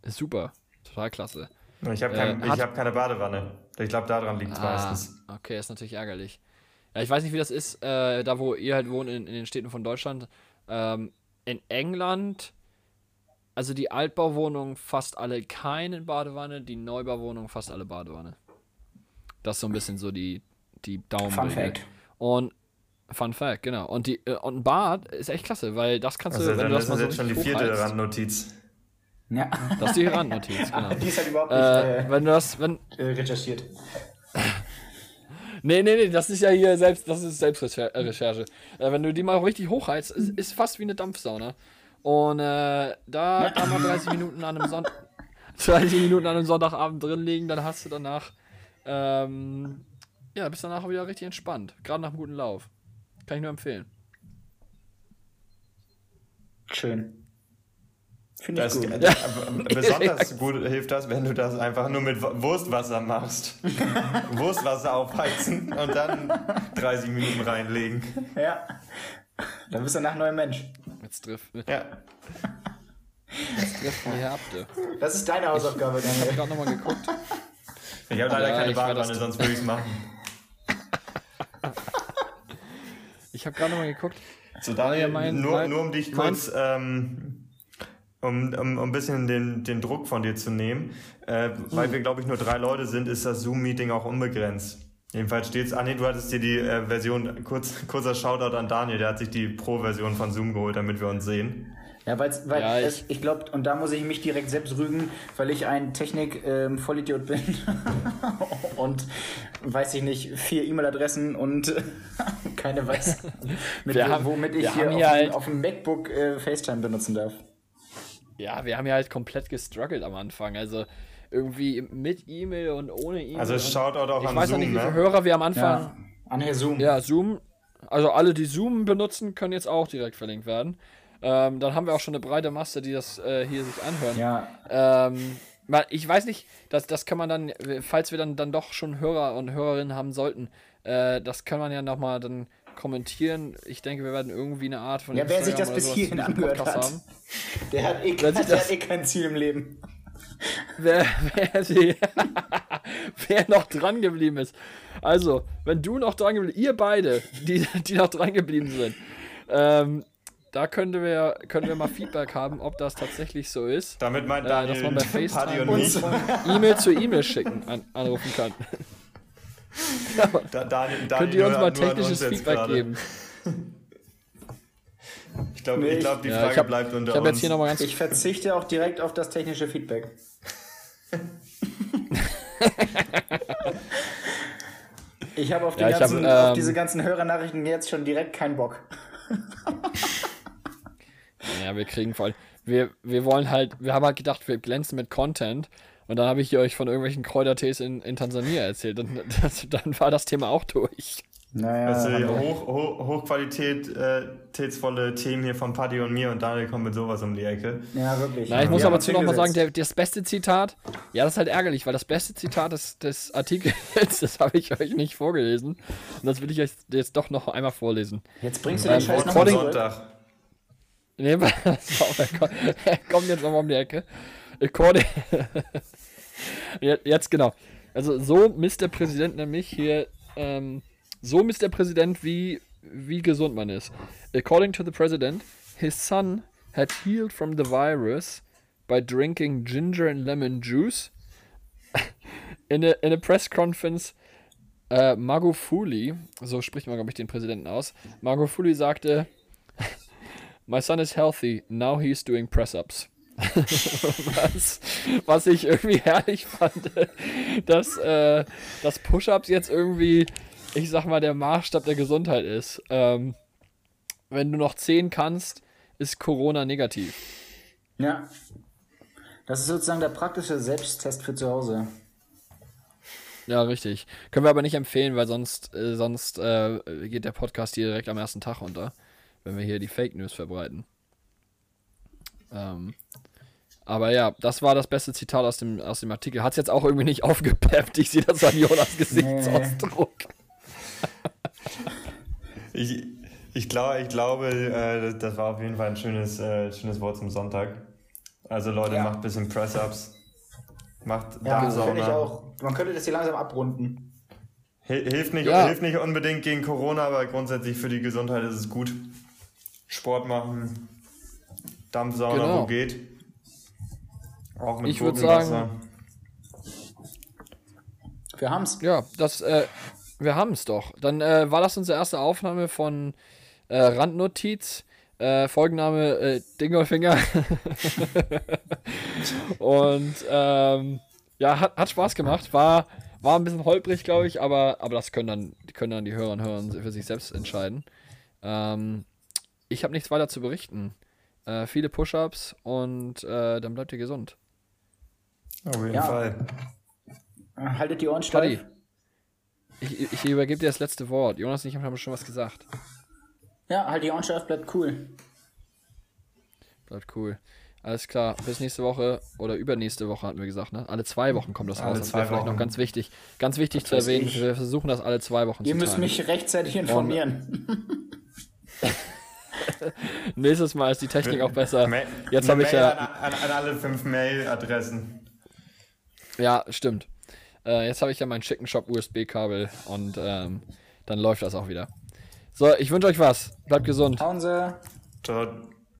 Ist super. Total klasse. Ich habe kein, Äh, ich hab keine Badewanne. Ich glaube, daran liegt es meistens. Ah, okay, ist natürlich ärgerlich. Ja, ich weiß nicht, wie das ist, äh, da wo ihr halt wohnt, in, in den Städten von Deutschland. Ähm, in England, also die Altbauwohnungen fast alle keine Badewanne, die Neubauwohnungen fast alle Badewanne. Das ist so ein bisschen so die, die Daumen. Fun Fact. Und Fun Fact, genau. Und, die, äh, und ein Bad ist echt klasse, weil das kannst Also du, wenn dann du ist das mal das so jetzt schon die vierte Randnotiz. Ja, Das ist die Randnotiz, <laughs> genau. die ist halt überhaupt nicht Äh, äh, wenn du das, wenn, äh, recherchiert. Nee, nee, nee, das ist ja hier selbst, das ist Selbstrecherche. Äh, wenn du die mal richtig hochheizt, ist, ist fast wie eine Dampfsauna. Und äh, da <laughs> kann man 30 Minuten an einem Sonntag 30 Minuten an einem Sonntagabend drin liegen, dann hast du danach ähm, ja, bist danach wieder richtig entspannt. Gerade nach einem guten Lauf. Kann ich nur empfehlen. Schön. Finde ich Das, gut. das, besonders <laughs> gut hilft das, wenn du das einfach nur mit Wurstwasser machst. <laughs> Wurstwasser aufheizen und dann 30 Minuten reinlegen. Ja. Dann bist du nach neuer Mensch. Jetzt trifft Ja. <laughs> trifft die Härte. Das ist deine Hausaufgabe, Ich habe Daniel. gerade nochmal geguckt. Ich habe leider Ja, keine ich Badewanne, sonst würde <laughs> ich es machen. Ich habe gerade nochmal geguckt. So, Daniel, mein- nur, mein- nur um dich kurz, ähm, um, um, um ein bisschen den, den Druck von dir zu nehmen, äh, weil Hm. wir, glaube ich, nur drei Leute sind, ist das Zoom-Meeting auch unbegrenzt. Jedenfalls steht's, ah nee, du hattest dir die äh, Version, kurz, kurzer Shoutout an Daniel, der hat sich die Pro-Version von Zoom geholt, damit wir uns sehen. Ja, weil's, weil Ja, es, ich- ich glaube, und da muss ich mich direkt selbst rügen, weil ich ein Technik-Vollidiot bin <laughs> und weiß ich nicht, vier E-Mail-Adressen und <laughs> keine weiß, <laughs> mit, Wir haben- womit ich wir hier auf, halt- auf dem MacBook äh, FaceTime benutzen darf. Ja, wir haben ja halt komplett gestruggelt am Anfang. Also irgendwie mit E-Mail und ohne E-Mail. Also Shoutout auch ich an weiß noch Zoom, nicht, wie viele ne? Hörer wir am Anfang. Ja, an Herr Zoom. Ja, Zoom. Also alle, die Zoom benutzen, können jetzt auch direkt verlinkt werden. Ähm, dann haben wir auch schon eine breite Masse, die das äh, hier sich anhören. Ja, Ähm, ich weiß nicht, das, das kann man dann, falls wir dann, dann doch schon Hörer und Hörerinnen haben sollten, äh, das kann man ja nochmal dann kommentieren. Ich denke, wir werden irgendwie eine Art von Ja, wer sich das bis hierhin angehört hat. der hat eh, sich der das- hat eh kein Ziel im Leben. Wer, wer, sie, <laughs> wer noch dran geblieben ist. Also, wenn du noch dran geblieben ihr beide, die, die noch dran geblieben sind, ähm, da könnte wir, können wir mal Feedback haben, ob das tatsächlich so ist. Damit meint Äh, Daniel dass man bei FaceTime uns. E-Mail zu E-Mail schicken, an, anrufen kann. Da, Daniel, Daniel Könnt ihr uns mal technisches uns Feedback gerade. geben? <laughs> Ich glaube, Nee, ich glaub, die Ja, Frage ich habe bleibt unter hab uns. jetzt hier nochmal ganz Ich verzichte auch direkt auf das technische Feedback. <laughs> Ich habe auf, die Ja, ich ganzen- hab, auf ähm, diese ganzen Hörernachrichten jetzt schon direkt keinen Bock. <laughs> Ja, wir kriegen voll. Wir, wir wollen halt, wir haben halt gedacht, wir glänzen mit Content. Und dann habe ich euch von irgendwelchen Kräutertees in, in Tansania erzählt. Und das, <laughs> dann war das Thema auch durch. Naja, Also haben wir- hoch, hoch, hochqualitätsvolle Themen hier von Paddy und mir und Daniel kommen mit sowas um die Ecke. ja, wirklich. Na, ich muss Wir aber zu nochmal sagen, der, das beste Zitat, ja, das ist halt ärgerlich, weil das beste Zitat des, des Artikels, <laughs> das habe ich euch nicht vorgelesen. Und das will ich euch jetzt doch noch einmal vorlesen. Jetzt bringst du Ähm, den Scheiß Wort nochmal vom zurück. Sonntag. Nee, <laughs> pass auf, er kommt, er kommt jetzt nochmal um die Ecke. According <laughs> Jetzt genau. Also so misst der Präsident nämlich hier, ähm, so misst der Präsident, wie, wie gesund man ist. According to the president, his son had healed from the virus by drinking ginger and lemon juice. <laughs> In a, in a press conference, äh, Magufuli, so spricht man, glaube ich, den Präsidenten aus, Magufuli sagte, <laughs> My son is healthy, now he's doing press-ups. <laughs> was, was ich irgendwie herrlich fand, dass, äh, dass Push-Ups jetzt irgendwie, ich sag mal, der Maßstab der Gesundheit ist. Ähm, wenn du noch 10 kannst, ist Corona negativ. Ja. Das ist sozusagen der praktische Selbsttest für zu Hause. Ja, richtig. Können wir aber nicht empfehlen, weil sonst, äh, sonst äh, geht der Podcast hier direkt am ersten Tag unter, wenn wir hier die Fake News verbreiten. Ähm, aber ja, das war das beste Zitat aus dem, aus dem Artikel. Hat es jetzt auch irgendwie nicht <laughs> aufgepeppt. Ich sehe das an Jonas Gesichtsausdruck. Ich, ich, glaub, ich glaube, äh, das- war auf jeden Fall ein schönes, äh, schönes Wort zum Sonntag. Also Leute, Ja. macht ein bisschen Press-Ups. Macht Ja, Dammsauna. finde ich auch. Man könnte das hier langsam abrunden. Hil- Hilft nicht, Ja. hilft nicht unbedingt gegen Corona, aber grundsätzlich für die Gesundheit ist es gut. Sport machen, Dampfsauna, Genau. wo geht. Auch mit Ich würd Gurkenwasser. sagen- Wir haben's. Ja, das, äh, wir haben es doch. Dann äh, war das unsere erste Aufnahme von äh, Randnotiz. Äh, Folgenname äh, Dingolfinger. <laughs> Und ähm, ja, hat, hat Spaß gemacht. War, war ein bisschen holprig, glaube ich, aber, aber das können dann, die können dann die Hörer und Hörer für sich selbst entscheiden. Ähm, ich habe nichts weiter zu berichten. Äh, viele Push-Ups und äh, dann bleibt ihr gesund. Auf jeden Ja. Fall. Haltet die Ohren Paddy, steif. Ich, ich übergebe dir das letzte Wort. Jonas und ich haben schon was gesagt. Ja, halt die Ohren bleibt cool. Bleibt cool. Alles klar, bis nächste Woche oder übernächste Woche hatten wir gesagt, ne? Alle zwei Wochen kommt das Alle raus. Das zwei wäre vielleicht Wochen. noch ganz wichtig. Ganz wichtig zu erwähnen, ich. wir versuchen das alle zwei Wochen Ihr zu müsst teilen. mich rechtzeitig informieren. <laughs> Nächstes Mal ist die Technik auch besser. Jetzt habe ich ja. An, an, an alle fünf Mailadressen. Ja, stimmt. Äh, jetzt habe ich ja mein Chicken Shop USB-Kabel und ähm, dann läuft das auch wieder. So, ich wünsche euch was. Bleibt gesund. Hauen Sie. Ciao.